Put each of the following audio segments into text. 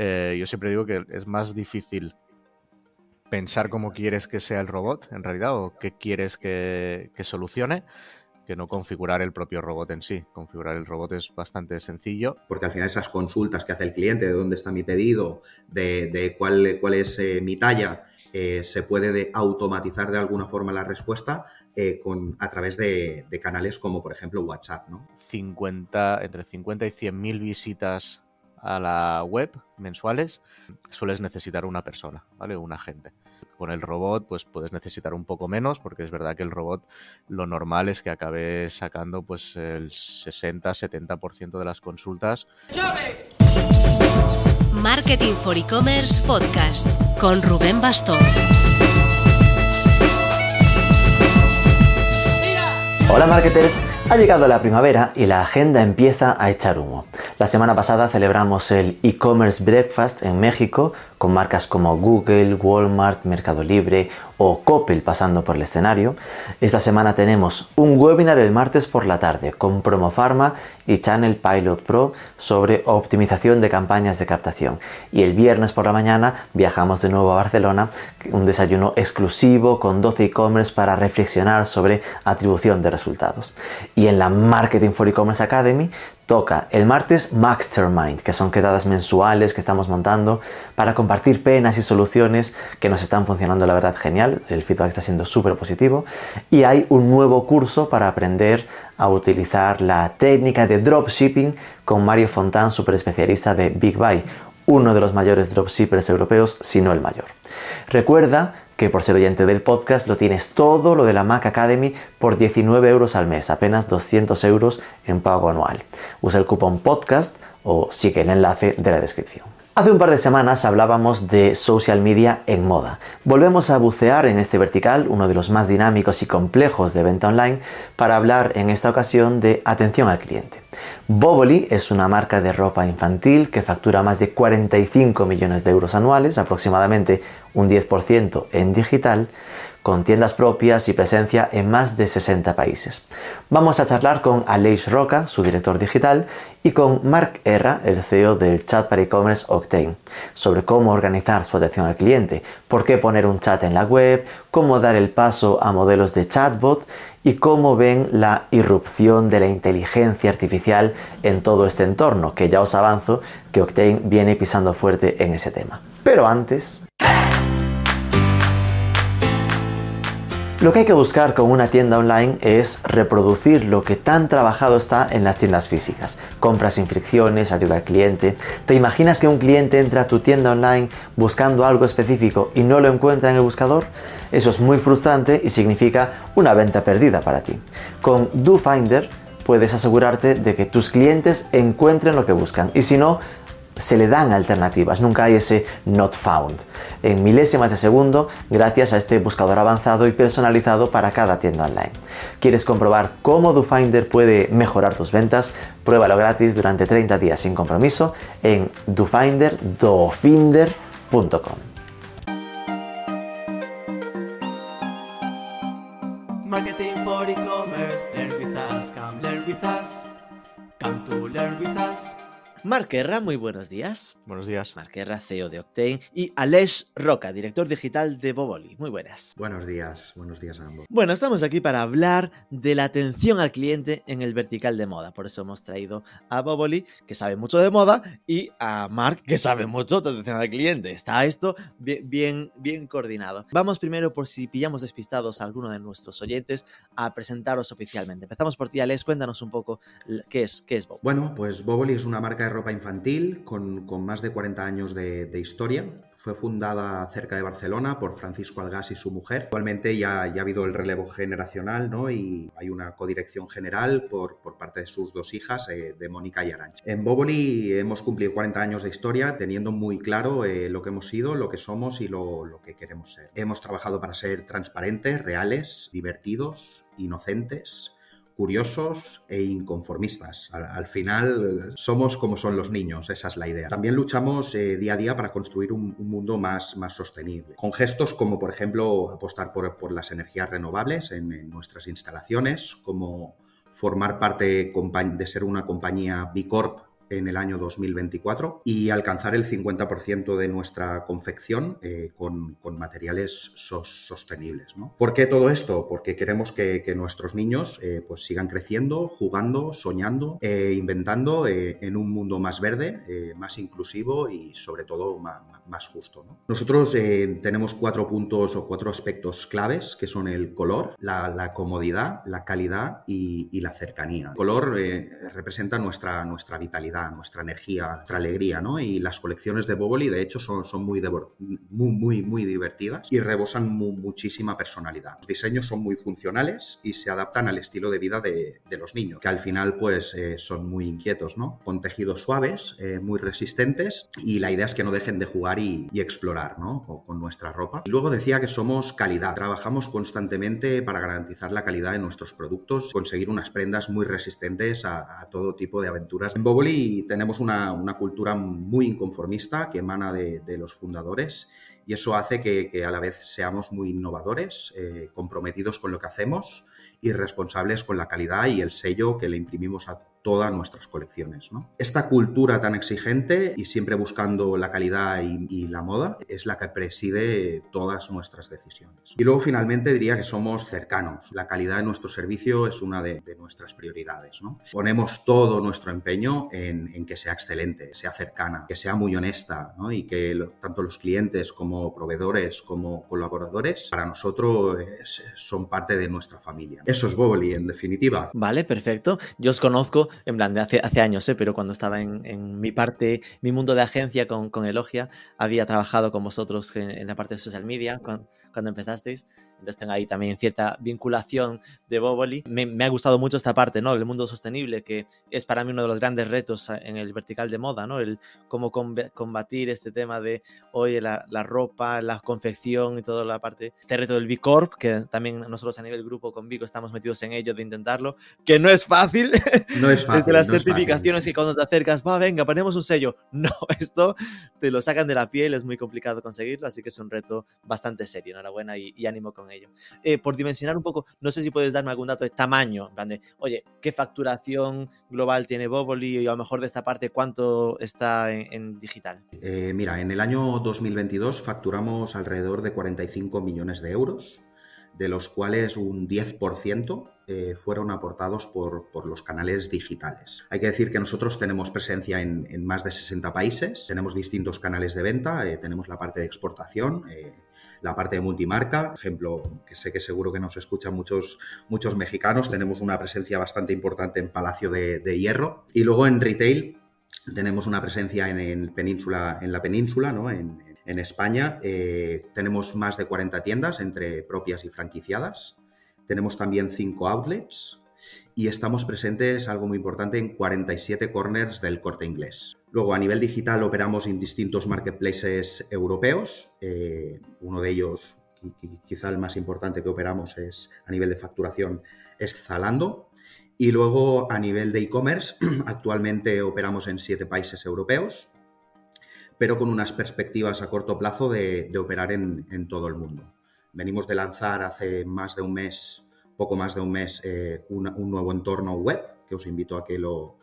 eh, yo siempre digo que es más difícil pensar cómo quieres que sea el robot, en realidad, o qué quieres que, solucione, que no configurar el propio robot en sí. Configurar el robot es bastante sencillo. Porque al final esas consultas que hace el cliente, de dónde está mi pedido, de, cuál, cuál, es eh, mi talla, eh, se puede automatizar de alguna forma la respuesta eh, con, a través de, canales como por ejemplo WhatsApp. ¿no? 50, entre 50 y 100 mil visitas a la web mensuales, sueles necesitar una persona, ¿vale? Un agente. Con el robot, pues puedes necesitar un poco menos, porque es verdad que el robot lo normal es que acabe sacando pues el 60-70% de las consultas. Marketing for E-Commerce Podcast con Rubén Bastón. Hola marketers, ha llegado la primavera y la agenda empieza a echar humo. La semana pasada celebramos el e-commerce breakfast en México con marcas como Google, Walmart, Mercado Libre o Coppel pasando por el escenario. Esta semana tenemos un webinar el martes por la tarde con Promo Pharma y Channel Pilot Pro sobre optimización de campañas de captación. Y el viernes por la mañana viajamos de nuevo a Barcelona, un desayuno exclusivo con 12 e-commerce para reflexionar sobre atribución de resultados. Y en la Marketing for E-Commerce Academy toca el martes Mastermind, que son quedadas mensuales que estamos montando para compartir penas y soluciones que nos están funcionando la verdad genial, el feedback está siendo súper positivo y hay un nuevo curso para aprender a utilizar la técnica de dropshipping con Mario Fontán, super especialista de Big Buy, uno de los mayores dropshippers europeos, si no el mayor. Recuerda que por ser oyente del podcast lo tienes todo lo de la Mac Academy por 19 euros al mes, apenas 200 euros en pago anual. Usa el cupón podcast o sigue el enlace de la descripción. Hace un par de semanas hablábamos de social media en moda. Volvemos a bucear en este vertical, uno de los más dinámicos y complejos de venta online, para hablar en esta ocasión de atención al cliente. Boboli es una marca de ropa infantil que factura más de 45 millones de euros anuales, aproximadamente un 10% en digital, con tiendas propias y presencia en más de 60 países. Vamos a charlar con Aleix Roca, su director digital, y con Mark Erra, el CEO del chat para e-commerce Octane, sobre cómo organizar su atención al cliente, por qué poner un chat en la web, cómo dar el paso a modelos de chatbot y cómo ven la irrupción de la inteligencia artificial en todo este entorno, que ya os avanzo que Octane viene pisando fuerte en ese tema. Pero antes... Lo que hay que buscar con una tienda online es reproducir lo que tan trabajado está en las tiendas físicas. Compras sin fricciones, ayuda al cliente. ¿Te imaginas que un cliente entra a tu tienda online buscando algo específico y no lo encuentra en el buscador? Eso es muy frustrante y significa una venta perdida para ti. Con DoFinder puedes asegurarte de que tus clientes encuentren lo que buscan y si no, se le dan alternativas, nunca hay ese not found. En milésimas de segundo, gracias a este buscador avanzado y personalizado para cada tienda online. ¿Quieres comprobar cómo DoFinder puede mejorar tus ventas? Pruébalo gratis durante 30 días sin compromiso en dofinder.com. Marquerra, muy buenos días. Buenos días. Marquerra, CEO de Octane. Y Aleix Roca, director digital de Boboli. Muy buenas. Buenos días, buenos días a ambos. Bueno, estamos aquí para hablar de la atención al cliente en el vertical de moda. Por eso hemos traído a Boboli, que sabe mucho de moda, y a Mark, que sabe mucho de atención al cliente. Está esto bien, bien, coordinado. Vamos primero, por si pillamos despistados a alguno de nuestros oyentes, a presentaros oficialmente. Empezamos por ti, Aleix. Cuéntanos un poco qué es, qué es Boboli. Bueno, pues Boboli es una marca de ropa infantil con, más de 40 años de, historia. Fue fundada cerca de Barcelona por Francisco Algas y su mujer. Actualmente ya, ya ha habido el relevo generacional ¿no? y hay una codirección general por, por parte de sus dos hijas, eh, de Mónica y Arancha. En Boboli hemos cumplido 40 años de historia teniendo muy claro eh, lo que hemos sido, lo que somos y lo, lo que queremos ser. Hemos trabajado para ser transparentes, reales, divertidos, inocentes curiosos e inconformistas. Al, final somos como son los niños, esa es la idea. También luchamos eh, día a día para construir un, mundo más, más sostenible, con gestos como por ejemplo apostar por, las energías renovables en, nuestras instalaciones, como formar parte de ser una compañía B Corp en el año 2024 y alcanzar el 50% de nuestra confección eh, con, materiales sostenibles. ¿Por qué todo esto? Porque queremos que, nuestros niños eh, pues sigan creciendo, jugando, soñando, e inventando en un mundo más verde, más inclusivo y sobre todo más, justo. Nosotros tenemos cuatro puntos o cuatro aspectos claves que son el color, la, comodidad, la calidad y, la cercanía. El color representa nuestra, nuestra vitalidad, nuestra energía, nuestra alegría, ¿no? Y las colecciones de Boboli, de hecho, son, son muy, muy, muy, muy divertidas y rebosan muchísima personalidad. Los diseños son muy funcionales y se adaptan al estilo de vida de, de los niños, que al final, pues, eh, son muy inquietos, ¿no? Con tejidos suaves, eh, muy resistentes y la idea es que no dejen de jugar y, explorar, ¿no? Con, con nuestra ropa. Y luego decía que somos calidad. Trabajamos constantemente para garantizar la calidad de nuestros productos, conseguir unas prendas muy resistentes a, a todo tipo de aventuras. En Boboli tenemos una, cultura muy inconformista que emana de, los fundadores y eso hace que, a la vez seamos muy innovadores, eh, comprometidos con lo que hacemos y responsables con la calidad y el sello que le imprimimos a todas nuestras colecciones. Esta cultura tan exigente y siempre buscando la calidad y, la moda es la que preside todas nuestras decisiones. Y luego finalmente diría que somos cercanos. La calidad de nuestro servicio es una de, nuestras prioridades. Ponemos todo nuestro empeño en, que sea excelente, sea cercana, que sea muy honesta y que tanto los clientes como proveedores como colaboradores para nosotros son parte de nuestra familia. Eso es Boboli en definitiva. Vale, perfecto. Yo os conozco en plan de hace, hace años, ¿eh? pero cuando estaba en, mi parte, mi mundo de agencia con, con Elogia, había trabajado con vosotros en, la parte de social media cuando, cuando empezasteis. Entonces tengo ahí también cierta vinculación de Boboli. Me, me, ha gustado mucho esta parte, ¿no? El mundo sostenible, que es para mí uno de los grandes retos en el vertical de moda, ¿no? El cómo combatir este tema de, oye, la, la ropa, la confección y toda la parte, este reto del B Corp, que también nosotros a nivel grupo con Vico estamos metidos en ello de intentarlo, que no es fácil. No es fácil. las certificaciones que cuando te acercas, va, venga, ponemos un sello. No, esto te lo sacan de la piel, es muy complicado conseguirlo, así que es un reto bastante serio. Enhorabuena y, y ánimo con ello. Eh, por dimensionar un poco, no sé si puedes darme algún dato de tamaño, en oye, ¿qué facturación global tiene Boboli y a lo mejor de esta parte cuánto está en, digital? Eh, mira, en el año 2022 facturamos alrededor de 45 millones de euros, de los cuales un 10% eh, fueron aportados por, los canales digitales. Hay que decir que nosotros tenemos presencia en, más de 60 países, tenemos distintos canales de venta, tenemos la parte de exportación, la parte de multimarca, ejemplo, que sé que seguro que nos escuchan muchos, muchos mexicanos, tenemos una presencia bastante importante en Palacio de, Hierro. Y luego en retail tenemos una presencia en, península, en la península, ¿no? en, España. Eh, tenemos más de 40 tiendas entre propias y franquiciadas. Tenemos también 5 outlets y estamos presentes, algo muy importante, en 47 corners del corte inglés. Luego, a nivel digital, operamos en distintos marketplaces europeos. Eh, uno de ellos, quizá el más importante que operamos es a nivel de facturación, es Zalando. Y luego, a nivel de e-commerce, actualmente operamos en siete países europeos, pero con unas perspectivas a corto plazo de, operar en, todo el mundo. Venimos de lanzar hace más de un mes, poco más de un mes, eh, un nuevo entorno web, que os invito a que lo,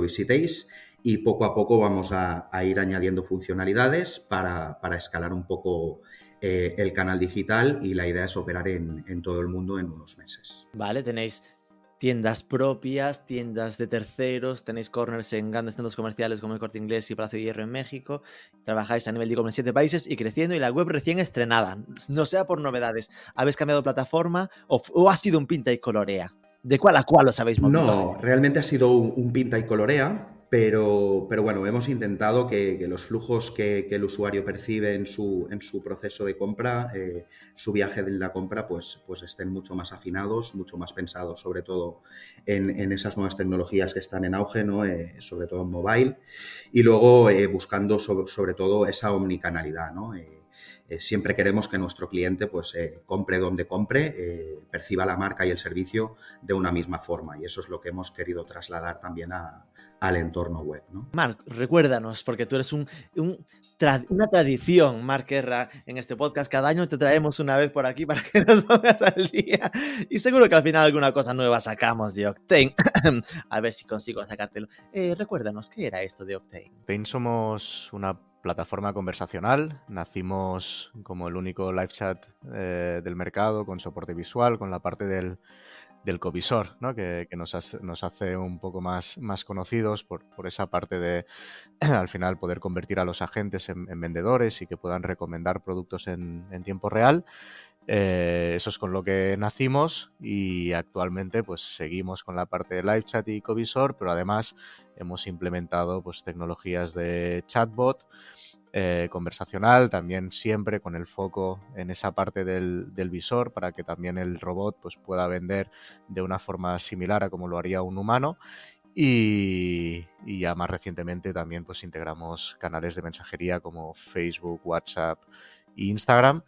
visitéis y poco a poco vamos a, ir añadiendo funcionalidades para, escalar un poco eh, el canal digital y la idea es operar en, todo el mundo en unos meses. Vale, tenéis tiendas propias, tiendas de terceros, tenéis corners en grandes centros comerciales como el Corte Inglés y Palacio de Hierro en México, trabajáis a nivel de en siete países y creciendo y la web recién estrenada, no sea por novedades, ¿habéis cambiado plataforma o, ha sido un pinta y colorea? ¿De cuál a cuál os habéis movido? No, realmente ha sido un pinta y colorea pero, pero bueno, hemos intentado que, los flujos que, el usuario percibe en su, en su proceso de compra, eh, su viaje de la compra, pues, pues estén mucho más afinados, mucho más pensados, sobre todo en, esas nuevas tecnologías que están en auge, ¿no? Eh, sobre todo en mobile, y luego eh, buscando sobre, todo esa omnicanalidad. ¿no? siempre queremos que nuestro cliente pues compre donde compre, perciba la marca y el servicio de una misma forma y eso es lo que hemos querido trasladar también a, al entorno web. ¿no? Marc, recuérdanos, porque tú eres un, una tradición, Marc Erra, en este podcast. Cada año te traemos una vez por aquí para que nos pongas al día. Y seguro que al final alguna cosa nueva sacamos de Octane. A ver si consigo sacártelo. Eh, recuérdanos, ¿qué era esto de Octane? Octane somos una plataforma conversacional. Nacimos como el único live chat eh, del mercado con soporte visual, con la parte del del covisor, ¿no? que, nos, hace, un poco más, más conocidos por, esa parte de, al final, poder convertir a los agentes en, vendedores y que puedan recomendar productos en, tiempo real. Eh, eso es con lo que nacimos y actualmente pues seguimos con la parte de live chat y covisor, pero además hemos implementado pues tecnologías de chatbot eh, conversacional, también siempre con el foco en esa parte del, visor para que también el robot pues, pueda vender de una forma similar a como lo haría un humano. Y, ya más recientemente también pues integramos canales de mensajería como Facebook, WhatsApp e Instagram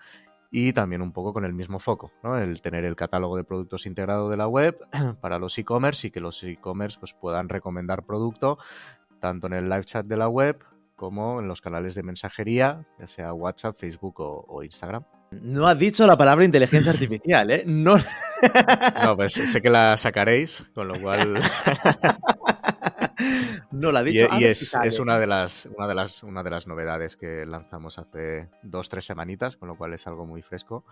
y también un poco con el mismo foco, ¿no? el tener el catálogo de productos integrado de la web para los e-commerce y que los e-commerce pues, puedan recomendar producto tanto en el live chat de la web como en los canales de mensajería, ya sea WhatsApp, Facebook o, Instagram. No ha dicho la palabra inteligencia artificial, ¿eh? No. no, pues sé que la sacaréis, con lo cual. no la ha dicho. Y, es, es, una, de las, una, de las, una de las novedades que lanzamos hace dos, tres semanitas, con lo cual es algo muy fresco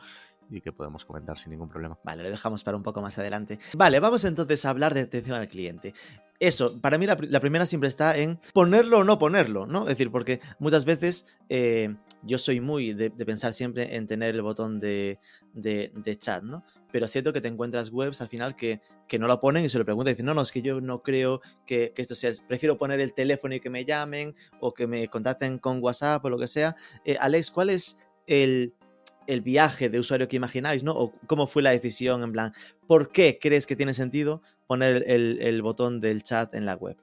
y que podemos comentar sin ningún problema. Vale, lo dejamos para un poco más adelante. Vale, vamos entonces a hablar de atención al cliente eso, para mí la, primera siempre está en ponerlo o no ponerlo, ¿no? Es decir, porque muchas veces eh, yo soy muy de, pensar siempre en tener el botón de, chat, ¿no? Pero es cierto que te encuentras webs al final que, que, no lo ponen y se lo preguntan y dicen, no, no, es que yo no creo que, esto sea, prefiero poner el teléfono y que me llamen o que me contacten con WhatsApp o lo que sea. Eh, Alex, ¿cuál es el, el viaje de usuario que imagináis, ¿no? O cómo fue la decisión, en plan, ¿por qué crees que tiene sentido poner el, botón del chat en la web?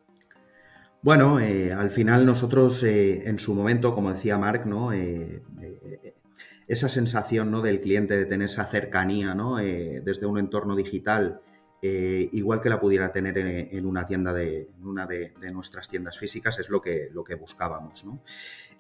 Bueno, eh, al final nosotros eh, en su momento, como decía Mark, ¿no? Eh, esa sensación ¿no? del cliente de tener esa cercanía ¿no? desde un entorno digital, igual que la pudiera tener en, una tienda de, una de, nuestras tiendas físicas, es lo que, lo que buscábamos. ¿no?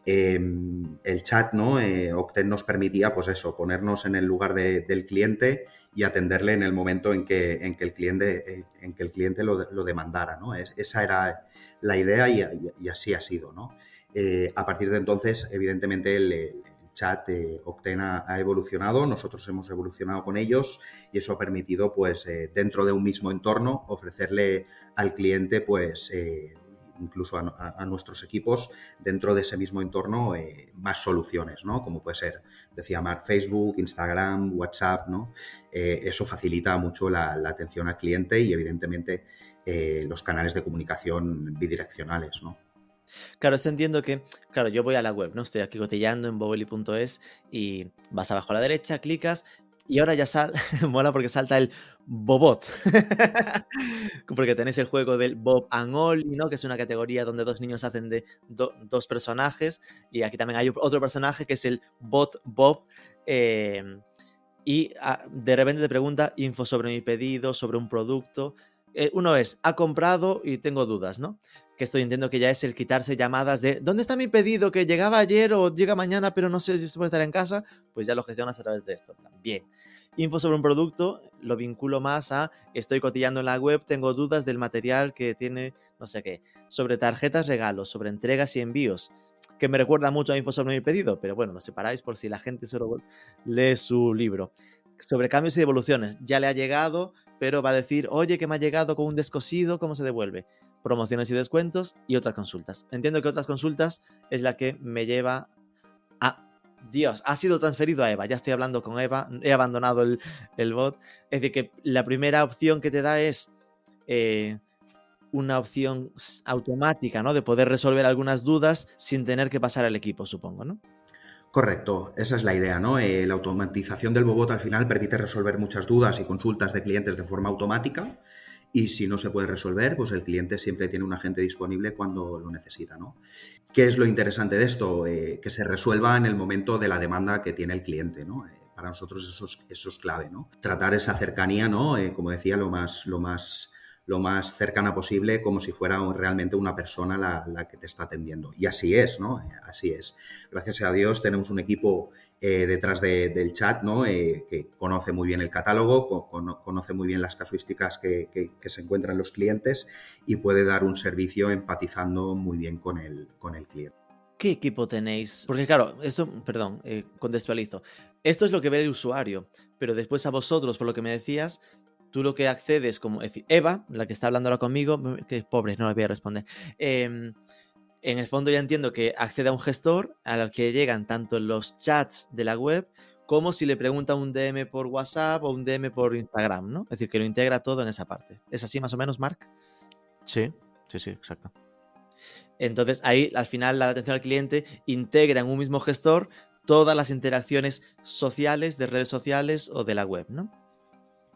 Em, el chat, ¿no? Eh, nos permitía, pues eso, ponernos en el lugar del cliente y atenderle en el momento en que, en que el cliente, eh, en que el cliente lo, demandara, ¿no? esa era la idea y, así ha sido, ¿no? Eh, a partir de entonces, evidentemente, el, chat eh, ha, evolucionado, nosotros hemos evolucionado con ellos y eso ha permitido, pues, dentro de un mismo entorno, ofrecerle al cliente, pues, incluso a, nuestros equipos dentro de ese mismo entorno eh, más soluciones, ¿no? Como puede ser, decía Mark, Facebook, Instagram, WhatsApp, ¿no? Eh, eso facilita mucho la, atención al cliente y evidentemente eh, los canales de comunicación bidireccionales, ¿no? Claro, esto entiendo que, claro, yo voy a la web, ¿no? Estoy aquí cotillando en boboli.es y vas abajo a la derecha, clicas y ahora ya sale, mola porque salta el Bobot. porque tenéis el juego del Bob and Ollie, ¿no? Que es una categoría donde dos niños hacen de dos personajes. Y aquí también hay otro personaje que es el Bot Bob. Em, y ah, de repente te pregunta info sobre mi pedido, sobre un producto. Eh, uno es, ha comprado y tengo dudas, ¿no? Que esto entiendo que ya es el quitarse llamadas de ¿dónde está mi pedido? Que llegaba ayer o llega mañana, pero no sé si puede estar en casa. Pues ya lo gestionas a través de esto. Bien. Info sobre un producto lo vinculo más a estoy cotillando en la web, tengo dudas del material que tiene, no sé qué. Sobre tarjetas regalos, sobre entregas y envíos que me recuerda mucho a Info sobre mi pedido, pero bueno, lo separáis por si la gente solo lee su libro. Sobre cambios y devoluciones, ya le ha llegado, pero va a decir, oye, que me ha llegado con un descosido, ¿cómo se devuelve? Promociones y descuentos y otras consultas. Entiendo que otras consultas es la que me lleva a... Dios, ha sido transferido a Eva, ya estoy hablando con Eva, he abandonado el, bot. Es decir, que la primera opción que te da es eh, una opción automática, ¿no? De poder resolver algunas dudas sin tener que pasar al equipo, supongo, ¿no? Correcto, esa es la idea, ¿no? Eh, la automatización del Bobot al final permite resolver muchas dudas y consultas de clientes de forma automática y si no se puede resolver, pues el cliente siempre tiene un agente disponible cuando lo necesita, ¿no? ¿Qué es lo interesante de esto? Eh, que se resuelva en el momento de la demanda que tiene el cliente, ¿no? Eh, para nosotros eso es, eso es, clave, ¿no? Tratar esa cercanía, ¿no? Como decía, lo más, lo más lo más cercana posible, como si fuera realmente una persona la, que te está atendiendo. Y así es, ¿no? Así es. Gracias a Dios tenemos un equipo eh, detrás de, del chat, ¿no? Eh, que conoce muy bien el catálogo, con, conoce muy bien las casuísticas que, se encuentran los clientes y puede dar un servicio empatizando muy bien con el, con el cliente. ¿Qué equipo tenéis? Porque claro, esto, perdón, eh, contextualizo. Esto es lo que ve el usuario, pero después a vosotros, por lo que me decías, tú lo que accedes, como es decir, Eva, la que está hablando ahora conmigo, que pobre, no le voy a responder. Eh, en el fondo ya entiendo que accede a un gestor al que llegan tanto los chats de la web como si le pregunta un DM por WhatsApp o un DM por Instagram, ¿no? Es decir, que lo integra todo en esa parte. ¿Es así más o menos, Mark? Sí, sí, sí, exacto. Entonces ahí al final la atención al cliente integra en un mismo gestor todas las interacciones sociales de redes sociales o de la web, ¿no?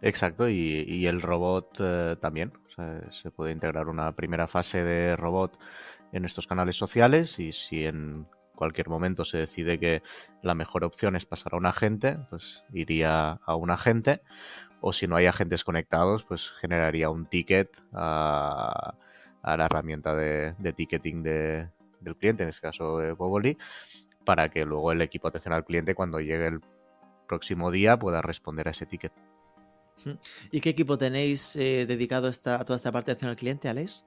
Exacto, y, y el robot eh, también. O sea, se puede integrar una primera fase de robot en estos canales sociales y si en cualquier momento se decide que la mejor opción es pasar a un agente, pues iría a un agente o si no hay agentes conectados, pues generaría un ticket a, a la herramienta de, ticketing de, del cliente, en este caso de Boboli, para que luego el equipo atención al cliente cuando llegue el próximo día pueda responder a ese ticket. ¿Y qué equipo tenéis eh, dedicado esta, a toda esta parte de atención al cliente, Alex?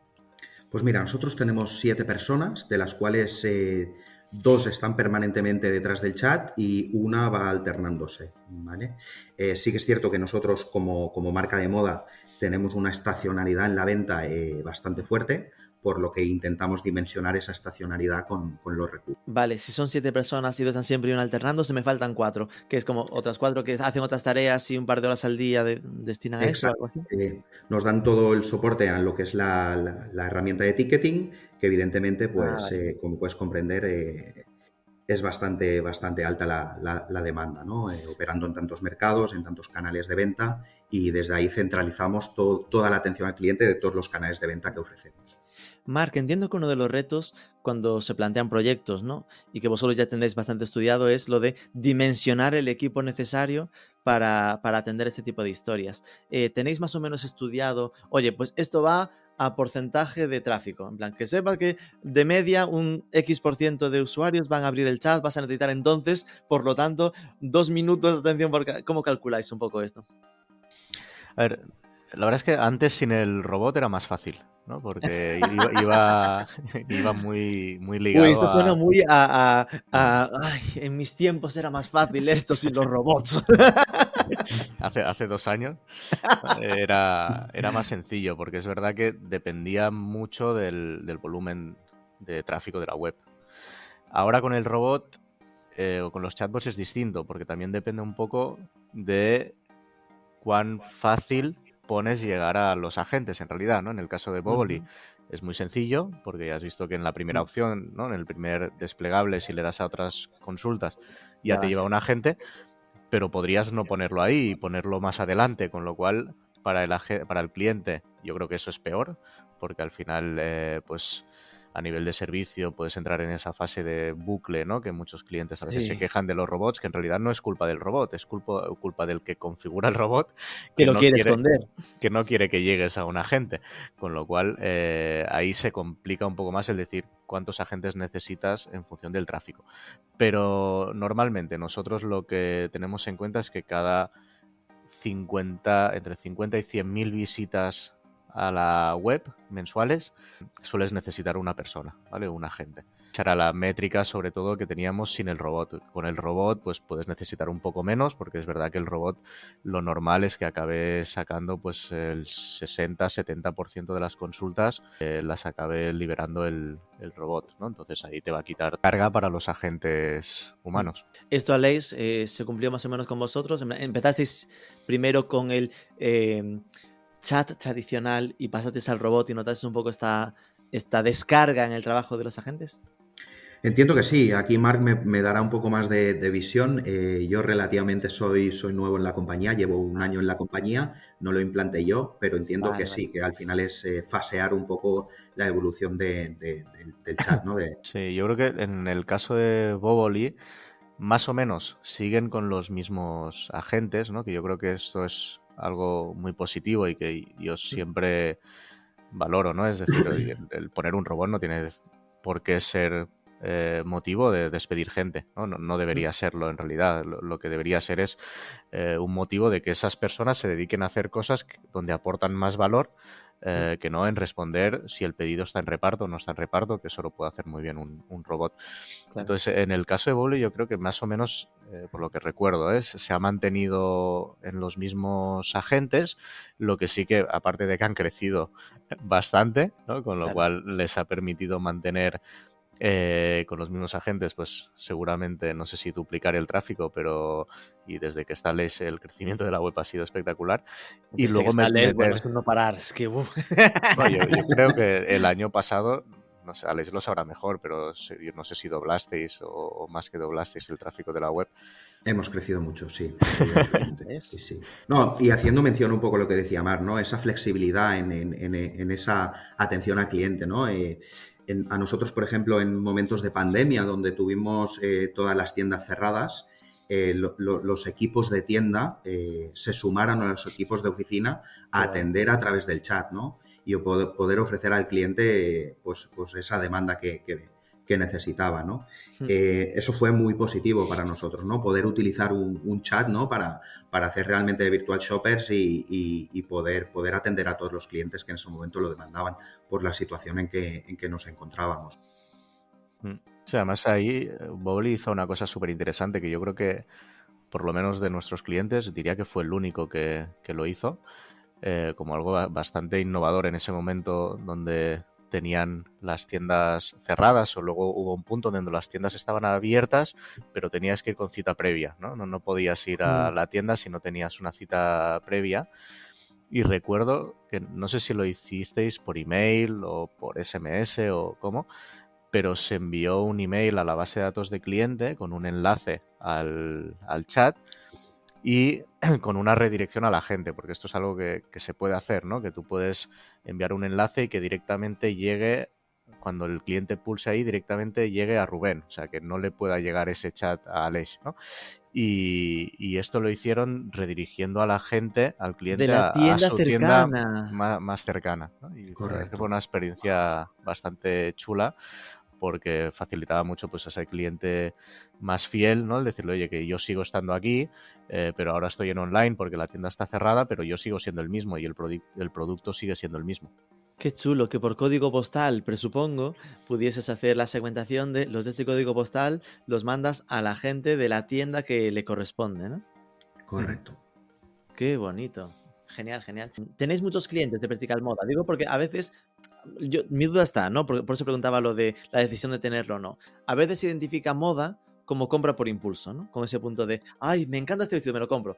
Pues mira, nosotros tenemos siete personas, de las cuales eh, dos están permanentemente detrás del chat y una va alternándose. ¿vale? Eh, sí que es cierto que nosotros como, como, marca de moda tenemos una estacionalidad en la venta bastante fuerte, por lo que intentamos dimensionar esa estacionalidad con, con, los recursos. Vale, si son siete personas y dos están siempre y uno alternando, se me faltan cuatro, que es como otras cuatro que hacen otras tareas y un par de horas al día de, destinan a eso. Eh, nos dan todo el soporte a lo que es la, la, la herramienta de ticketing, que evidentemente, pues, ah, vale. eh, como puedes comprender, eh, es bastante, bastante alta la, la, la demanda, ¿no? Eh, operando en tantos mercados, en tantos canales de venta y desde ahí centralizamos to toda la atención al cliente de todos los canales de venta que ofrecemos. Mark, entiendo que uno de los retos cuando se plantean proyectos, ¿no? Y que vosotros ya tenéis bastante estudiado es lo de dimensionar el equipo necesario para, para atender este tipo de historias. Eh, ¿Tenéis más o menos estudiado, oye, pues esto va a porcentaje de tráfico? En plan, que sepa que de media un X% por ciento de usuarios van a abrir el chat, vas a necesitar entonces, por lo tanto, dos minutos de atención. ¿Cómo calculáis un poco esto? A ver, la verdad es que antes sin el robot era más fácil. ¿No? Porque iba, iba, iba, muy, muy ligado. Uy, esto suena muy a, a, a, Ay, en mis tiempos era más fácil esto sin los robots. hace, hace dos años era, era más sencillo, porque es verdad que dependía mucho del, del volumen de tráfico de la web. Ahora con el robot eh, o con los chatbots es distinto, porque también depende un poco de cuán fácil pones llegar a los agentes en realidad, ¿no? En el caso de Boboli uh -huh. es muy sencillo, porque ya has visto que en la primera opción, ¿no? En el primer desplegable, si le das a otras consultas, ya te lleva un agente, pero podrías no ponerlo ahí y ponerlo más adelante, con lo cual para el, para el cliente yo creo que eso es peor, porque al final, eh, pues a nivel de servicio puedes entrar en esa fase de bucle, ¿no? Que muchos clientes a veces sí. se quejan de los robots, que en realidad no es culpa del robot, es culpa, culpa del que configura el robot. Que, que lo no quiere esconder. Que no quiere que llegues a un agente. Con lo cual, eh, ahí se complica un poco más el decir cuántos agentes necesitas en función del tráfico. Pero normalmente nosotros lo que tenemos en cuenta es que cada 50, entre 50 y 100 mil visitas a la web mensuales, sueles necesitar una persona, ¿vale? Un agente. Esa era la métrica, sobre todo, que teníamos sin el robot. Con el robot, pues puedes necesitar un poco menos, porque es verdad que el robot lo normal es que acabe sacando pues el 60-70% de las consultas, eh, las acabe liberando el, robot, ¿no? Entonces ahí te va a quitar carga para los agentes humanos. Esto, Aleix, eh, se cumplió más o menos con vosotros. Empezasteis primero con el... Eh, chat tradicional y pasaste al robot y notaste un poco esta, esta descarga en el trabajo de los agentes? Entiendo que sí. Aquí Mark me, dará un poco más de, visión. Eh, yo relativamente soy, soy nuevo en la compañía, llevo un año en la compañía, no lo implanté yo, pero entiendo que sí, que al final es eh, fasear un poco la evolución del chat, ¿no? Sí, yo creo que en el caso de Boboli, más o menos siguen con los mismos agentes, ¿no? Que yo creo que esto es algo muy positivo y que yo siempre valoro, ¿no? Es decir, el poner un robot no tiene por qué ser eh, motivo de despedir gente. ¿no? No, debería serlo en realidad. Lo, que debería ser es eh, un motivo de que esas personas se dediquen a hacer cosas donde aportan más valor eh, que no en responder si el pedido está en reparto o no está en reparto, que eso lo puede hacer muy bien un, robot. Entonces, en el caso de Bowley, yo creo que más o menos, por lo que recuerdo, es, se ha mantenido en los mismos agentes, lo que sí que, aparte de que han crecido bastante, con lo cual les ha permitido mantener eh, con los mismos agentes, pues seguramente no sé si duplicar el tráfico, pero y desde que está Lesh el crecimiento de la web ha sido espectacular. y luego me no parar, es que yo, creo que el año pasado no sé, Alex lo sabrá mejor, pero no sé si doblasteis o, más que doblasteis el tráfico de la web. Hemos crecido mucho, sí. No, y haciendo mención un poco lo que decía Mar, ¿no? Esa flexibilidad en, esa atención al cliente, ¿no? Eh, a nosotros, por ejemplo, en momentos de pandemia, donde tuvimos eh, todas las tiendas cerradas, eh, los equipos de tienda eh, se sumaron a los equipos de oficina a atender a través del chat, ¿no? Y poder, ofrecer al cliente pues, pues esa demanda que, que, que necesitaba, ¿no? Hmm. Eh, eso fue muy positivo para nosotros, ¿no? Poder utilizar un, chat, ¿no? Para, para, hacer realmente virtual shoppers y, poder, poder atender a todos los clientes que en ese momento lo demandaban por la situación en que, en que nos encontrábamos. Hmm. Sí, además ahí eh, Bobby hizo una cosa súper interesante que yo creo que, por lo menos de nuestros clientes, diría que fue el único que, lo hizo. Eh, como algo bastante innovador en ese momento donde tenían las tiendas cerradas o luego hubo un punto donde las tiendas estaban abiertas, pero tenías que ir con cita previa, ¿no? No, podías ir a mm. la tienda si no tenías una cita previa. Y recuerdo que no sé si lo hicisteis por email o por SMS o cómo, pero se envió un email a la base de datos de cliente con un enlace al, al chat y con una redirección a la gente, porque esto es algo que, se puede hacer, ¿no? Que tú puedes enviar un enlace y que directamente llegue, cuando el cliente pulse ahí, directamente llegue a Rubén, o sea, que no le pueda llegar ese chat a Aleix, ¿no? Y, esto lo hicieron redirigiendo a la gente, al cliente, a, su tienda más, cercana. Y que fue una experiencia bastante chula porque facilitaba mucho pues a ese cliente más fiel, ¿no? El decirle, oye, que yo sigo estando aquí, eh, pero ahora estoy en online porque la tienda está cerrada, pero yo sigo siendo el mismo y el, el producto sigue siendo el mismo. Qué chulo, que por código postal, presupongo, pudieses hacer la segmentación de los de este código postal, los mandas a la gente de la tienda que le corresponde, ¿no? Correcto. Qué bonito. Genial, genial. ¿Tenéis muchos clientes de Vertical Moda? Digo porque a veces yo, mi duda está, ¿no? Por, por, eso preguntaba lo de la decisión de tenerlo o no. A veces se identifica moda como compra por impulso, ¿no? Con ese punto de, ay, me encanta este vestido, me lo compro.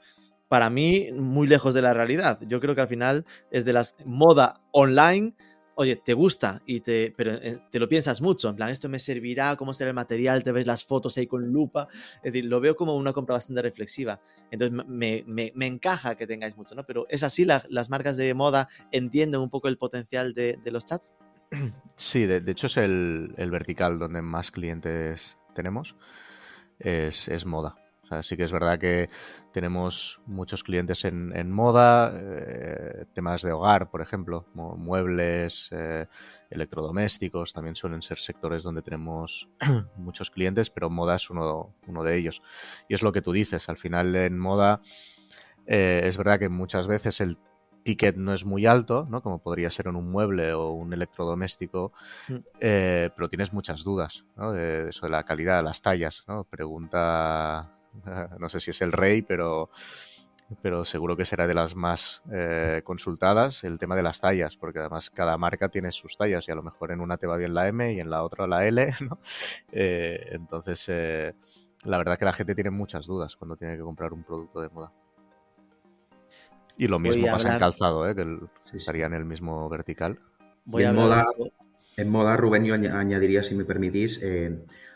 Para mí, muy lejos de la realidad. Yo creo que al final es de las moda online oye, te gusta, y te, pero eh, te lo piensas mucho, en plan, esto me servirá, cómo será el material, te ves las fotos ahí con lupa, es decir, lo veo como una compra bastante reflexiva. Entonces me, encaja que tengáis mucho, ¿no? Pero es así, las marcas de moda entienden un poco el potencial de, los chats. Sí, de, hecho es el, vertical donde más clientes tenemos, es moda sí que es verdad que tenemos muchos clientes en, moda, eh, temas de hogar, por ejemplo, muebles, eh, electrodomésticos, también suelen ser sectores donde tenemos muchos clientes, pero moda es uno, uno de ellos. Y es lo que tú dices, al final en moda eh, es verdad que muchas veces el ticket no es muy alto, ¿no? Como podría ser en un mueble o un electrodoméstico, mm. pero tienes muchas dudas, ¿no? De, de la calidad de las tallas, ¿no? Pregunta no sé si es el rey, pero, pero seguro que será de las más eh, consultadas el tema de las tallas, porque además cada marca tiene sus tallas y a lo mejor en una te va bien la M y en la otra la L, ¿no? Eh, entonces, eh, la verdad que la gente tiene muchas dudas cuando tiene que comprar un producto de moda. Y lo mismo pasa en calzado, que estaría en el mismo vertical. en, moda, en moda, Rubén, yo añadiría, si me permitís,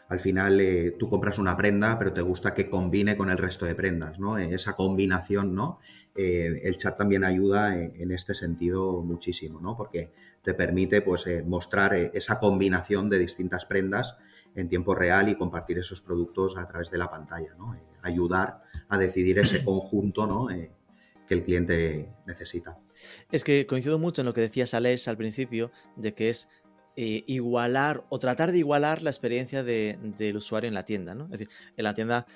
al final eh, tú compras una prenda, pero te gusta que combine con el resto de prendas, ¿no? Eh, esa combinación, ¿no? Eh, el chat también ayuda en, este sentido muchísimo, ¿no? Porque te permite, pues, mostrar esa combinación de distintas prendas en tiempo real y compartir esos productos a través de la pantalla, ¿no? ayudar a decidir ese conjunto, ¿no? que el cliente necesita. Es que coincido mucho en lo que decías, Alex, al principio, de que es eh, igualar o tratar de igualar la experiencia del usuario en la tienda, ¿no? Es decir, en la tienda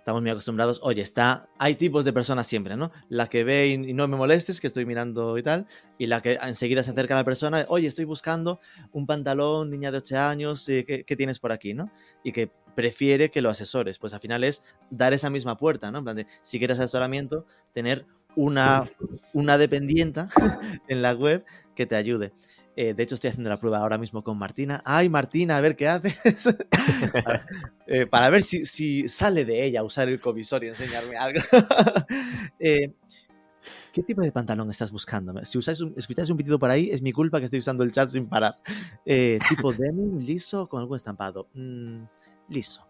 estamos muy acostumbrados, oye, está, hay tipos de personas siempre, ¿no? La que ve y, no me molestes, que estoy mirando y tal, y la que enseguida se acerca a la persona, oye, estoy buscando un pantalón, niña de 8 años, eh, ¿qué, tienes por aquí, no? Y que prefiere que lo asesores, pues al final es dar esa misma puerta, ¿no? En plan de, si quieres asesoramiento, tener una, una dependienta en la web que te ayude. Eh, de hecho, estoy haciendo la prueba ahora mismo con Martina. Ay, Martina, a ver qué haces. Eh, para ver si, sale de ella usar el covisor y enseñarme algo. Eh, ¿Qué tipo de pantalón estás buscando? Si usáis un, escucháis un pitido por ahí, es mi culpa que estoy usando el chat sin parar. tipo denim, liso, con algún estampado. Mm, liso.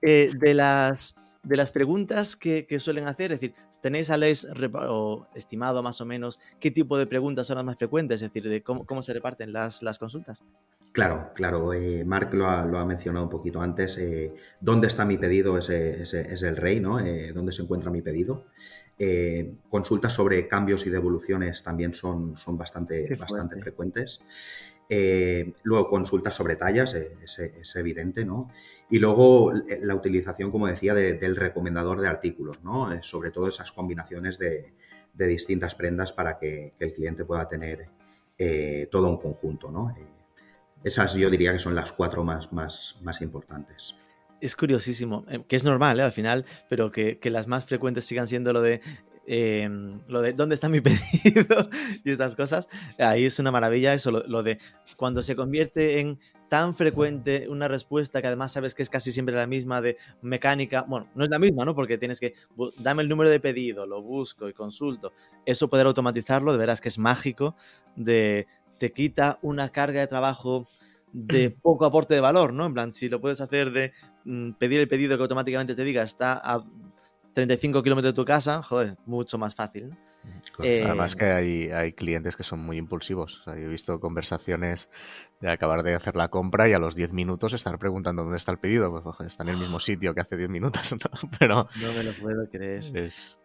de las de las preguntas que, suelen hacer, es decir, ¿tenéis a Les estimado más o menos qué tipo de preguntas son las más frecuentes? Es decir, de cómo, se reparten las, consultas. Claro, claro. Eh, Marc lo ha, mencionado un poquito antes. Eh, ¿Dónde está mi pedido? Es, es, el rey, ¿no? Eh, ¿Dónde se encuentra mi pedido? consultas sobre cambios y devoluciones también son, son bastante, bastante frecuentes. Eh, luego consultas sobre tallas, eh, es, evidente, ¿no? Y luego eh, la utilización, como decía, del recomendador de artículos, ¿no? sobre todo esas combinaciones de, distintas prendas para que, el cliente pueda tener todo un conjunto, ¿no? esas yo diría que son las cuatro más, más, más importantes. Es curiosísimo, que es normal al final, pero que, que, las más frecuentes sigan siendo lo de Em, lo de dónde está mi pedido y estas cosas, ahí es una maravilla eso, lo, de cuando se convierte en tan frecuente una respuesta que además sabes que es casi siempre la misma de mecánica, bueno, no es la misma, ¿no? Porque tienes que, dame el número de pedido, lo busco y consulto. Eso poder automatizarlo, de veras que es mágico, de te quita una carga de trabajo de poco aporte de valor, ¿no? En plan, si lo puedes hacer de mm, pedir el pedido que automáticamente te diga está a 35 kilómetros de tu casa, joder, mucho más fácil. Además eh, que hay, hay, clientes que son muy impulsivos. he visto conversaciones de acabar de hacer la compra y a los 10 minutos estar preguntando dónde está el pedido. Pues está en el mismo sitio que hace 10 minutos, ¿no? Pero no me lo puedo creer. Es,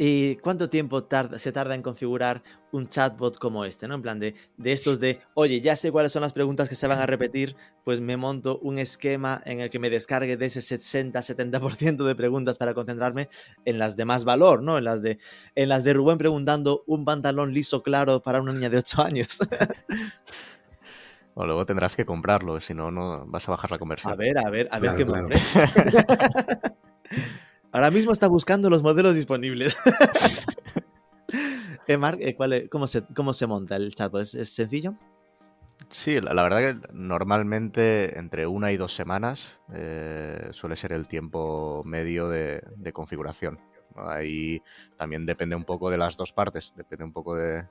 ¿Y cuánto tiempo tarda, se tarda en configurar un chatbot como este? ¿no? En plan de, de, estos de, oye, ya sé cuáles son las preguntas que se van a repetir, pues me monto un esquema en el que me descargue de ese 60-70% de preguntas para concentrarme en las de más valor, ¿no? En las de, en las de Rubén preguntando un pantalón liso claro para una niña de 8 años. o luego tendrás que comprarlo, si no, no vas a bajar la conversión. A ver, a ver, a ver qué claro. Ahora mismo está buscando los modelos disponibles. Eh, Mark, eh, cómo, se, ¿Cómo se monta el chatbot? ¿Es, sencillo? Sí, la, verdad que normalmente entre una y dos semanas eh, suele ser el tiempo medio de, configuración. Ahí también depende un poco de las dos partes, depende un poco de,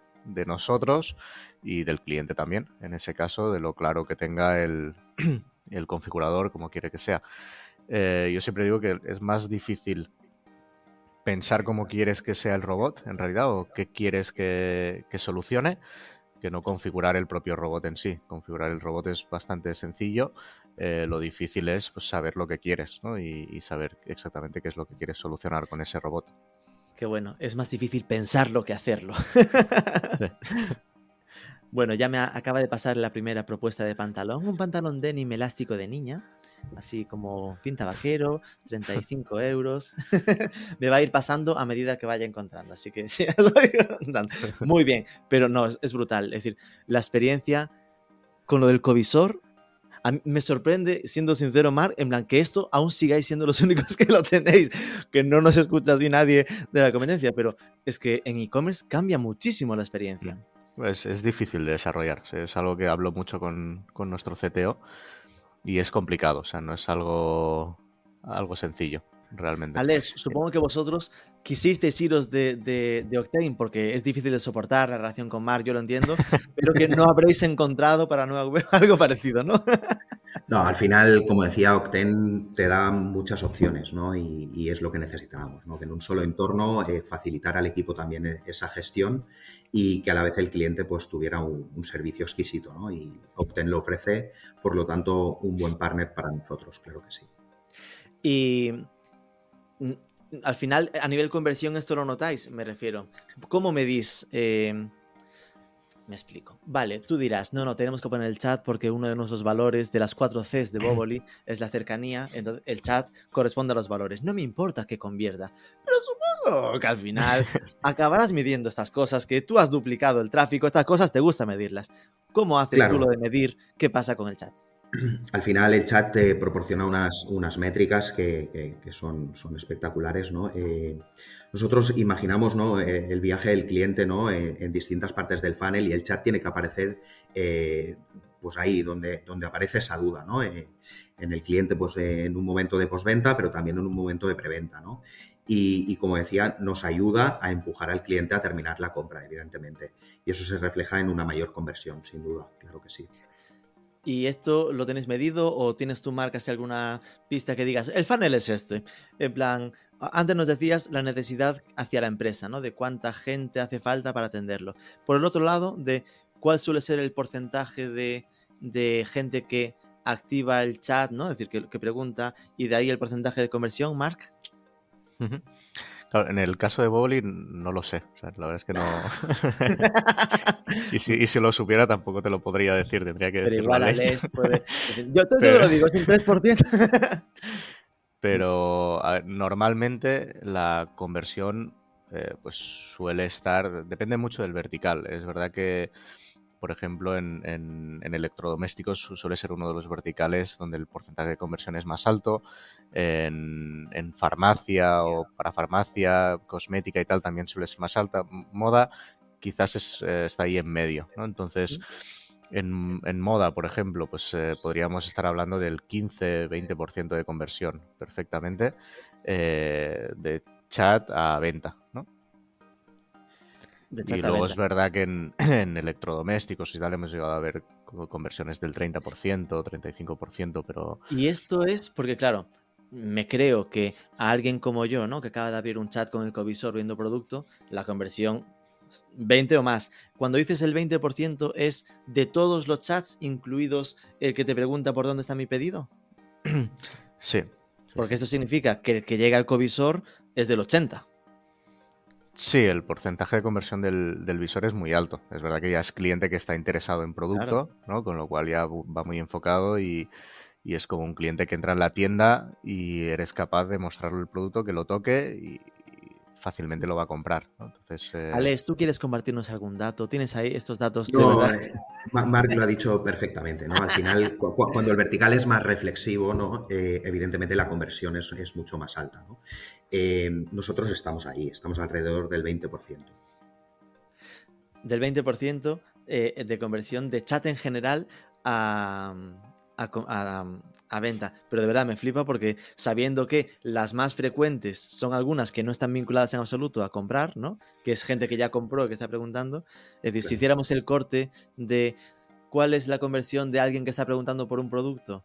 nosotros y del cliente también, en ese caso, de lo claro que tenga el, el configurador como quiere que sea. Eh, yo siempre digo que es más difícil pensar cómo quieres que sea el robot, en realidad, o qué quieres que, solucione, que no configurar el propio robot en sí. Configurar el robot es bastante sencillo. Eh, lo difícil es pues, saber lo que quieres y, saber exactamente qué es lo que quieres solucionar con ese robot. Qué bueno, es más difícil pensarlo que hacerlo. bueno, ya me acaba de pasar la primera propuesta de pantalón, un pantalón denim elástico de niña así como pinta vaquero, 35 euros. Me va a ir pasando a medida que vaya encontrando, así que muy bien, pero no, es, brutal. Es decir, la experiencia con lo del covisor me sorprende, siendo sincero, Mar, en plan que esto aún sigáis siendo los únicos que lo tenéis, que no nos escucha así nadie de la competencia, pero es que en e-commerce cambia muchísimo la experiencia. Pues es difícil de desarrollar, es algo que hablo mucho con, nuestro CTO y es complicado, o sea, no es algo, algo sencillo. realmente. Alex, supongo que vosotros quisisteis iros de, de, de, Octane porque es difícil de soportar la relación con Mark, yo lo entiendo, pero que no habréis encontrado para nueva web algo parecido, ¿no? No, al final, como decía, Octane te da muchas opciones, ¿no? Y, y es lo que necesitábamos, ¿no? Que en un solo entorno eh, facilitar al equipo también esa gestión y que a la vez el cliente pues tuviera un, servicio exquisito, ¿no? Y Octane lo ofrece, por lo tanto, un buen partner para nosotros, claro que sí. Y mm, al final, a nivel conversión, esto lo notáis, me refiero. ¿Cómo medís? Eh, me explico. Vale, tú dirás, no, no, tenemos que poner el chat porque uno de nuestros valores de las cuatro Cs de Boboli es la cercanía, entonces el chat corresponde a los valores. No me importa que convierta, pero supongo que al final acabarás midiendo estas cosas, que tú has duplicado el tráfico, estas cosas te gusta medirlas. ¿Cómo haces claro. tú lo de medir qué pasa con el chat? Al final el chat te proporciona unas, unas métricas que, son, son, espectaculares, ¿no? Eh, nosotros imaginamos ¿no? Eh, el viaje del cliente ¿no? En, en, distintas partes del funnel y el chat tiene que aparecer eh, pues ahí donde, donde aparece esa duda, ¿no? Eh, en el cliente pues en un momento de postventa, pero también en un momento de preventa, ¿no? Y, como decía, nos ayuda a empujar al cliente a terminar la compra, evidentemente. Y eso se refleja en una mayor conversión, sin duda, claro que sí. ¿Y esto lo tenéis medido o tienes tú marcas alguna pista que digas, el funnel es este? En plan, antes nos decías la necesidad hacia la empresa, ¿no? De cuánta gente hace falta para atenderlo. Por el otro lado, de cuál suele ser el porcentaje de, de gente que activa el chat, ¿no? Es decir, que, que, pregunta, y de ahí el porcentaje de conversión, Mark. Uh -huh. Claro, en el caso de Boboli no lo sé. O sea, la verdad es que no. y, si, y, si, lo supiera tampoco te lo podría decir. Tendría que Pero igual Alex puede... Yo te Pero... lo digo, es un 3%. Pero ver, normalmente la conversión eh, pues suele estar. Depende mucho del vertical. Es verdad que por ejemplo, en, en, en, electrodomésticos suele ser uno de los verticales donde el porcentaje de conversión es más alto. En, en, farmacia o para farmacia, cosmética y tal también suele ser más alta. Moda quizás es, eh, está ahí en medio, ¿no? Entonces, en, en, moda, por ejemplo, pues eh, podríamos estar hablando del 15-20% de conversión perfectamente eh, de chat a venta, ¿no? Y luego es verdad que en, en, electrodomésticos y tal hemos llegado a ver conversiones del 30%, 35%, pero... Y esto es porque, claro, me creo que a alguien como yo, ¿no? Que acaba de abrir un chat con el covisor viendo producto, la conversión 20 o más. Cuando dices el 20% es de todos los chats, incluidos el que te pregunta por dónde está mi pedido. Sí. Porque esto significa que el que llega al covisor es del 80. Sí, el porcentaje de conversión del, del, visor es muy alto. Es verdad que ya es cliente que está interesado en producto, claro. ¿no? Con lo cual ya va muy enfocado y, y, es como un cliente que entra en la tienda y eres capaz de mostrarle el producto, que lo toque y, y fácilmente lo va a comprar. ¿no? Entonces, eh... Alex, ¿tú quieres compartirnos algún dato? ¿Tienes ahí estos datos? No, de Mark lo ha dicho perfectamente, ¿no? Al final, cu cuando el vertical es más reflexivo, ¿no? Eh, evidentemente la conversión es, es, mucho más alta, ¿no? Eh, nosotros estamos ahí, estamos alrededor del 20%. Del 20% eh, de conversión de chat en general a, a, a, a, venta. Pero de verdad me flipa porque sabiendo que las más frecuentes son algunas que no están vinculadas en absoluto a comprar, ¿no? Que es gente que ya compró y que está preguntando. Es decir, claro. si hiciéramos el corte de cuál es la conversión de alguien que está preguntando por un producto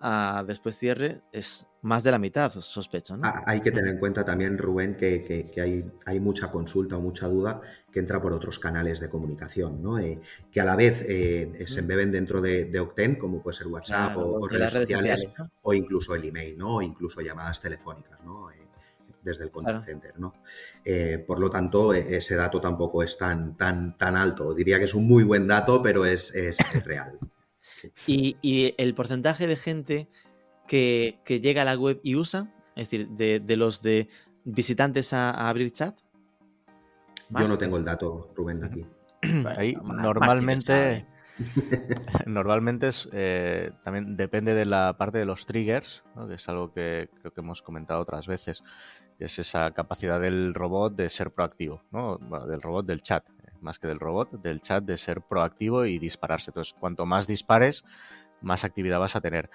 a después cierre es más de la mitad, sospecho. ¿no? Ah, hay que tener en cuenta también, Rubén, que, que, que, hay, hay mucha consulta o mucha duda que entra por otros canales de comunicación, ¿no? Eh, que a la vez eh, se embeben dentro de, de, Octen, como puede ser WhatsApp claro, o, o redes, redes, sociales, sociales, ¿no? o incluso el email, ¿no? o incluso llamadas telefónicas, ¿no? Eh, desde el contact claro. center, ¿no? Eh, por lo tanto, e, ese dato tampoco es tan, tan, tan alto. Diría que es un muy buen dato, pero es, es, es real. Y, y, el porcentaje de gente que, que, llega a la web y usa, es decir, de, de los de visitantes a, a abrir chat. ¿Vale? Yo no tengo el dato, Rubén, aquí. Ahí normalmente, normalmente es, eh, también depende de la parte de los triggers, ¿no? que es algo que creo que hemos comentado otras veces, que es esa capacidad del robot de ser proactivo, ¿no? bueno, del robot del chat, más que del robot, del chat de ser proactivo y dispararse. Entonces, cuanto más dispares, más actividad vas a tener.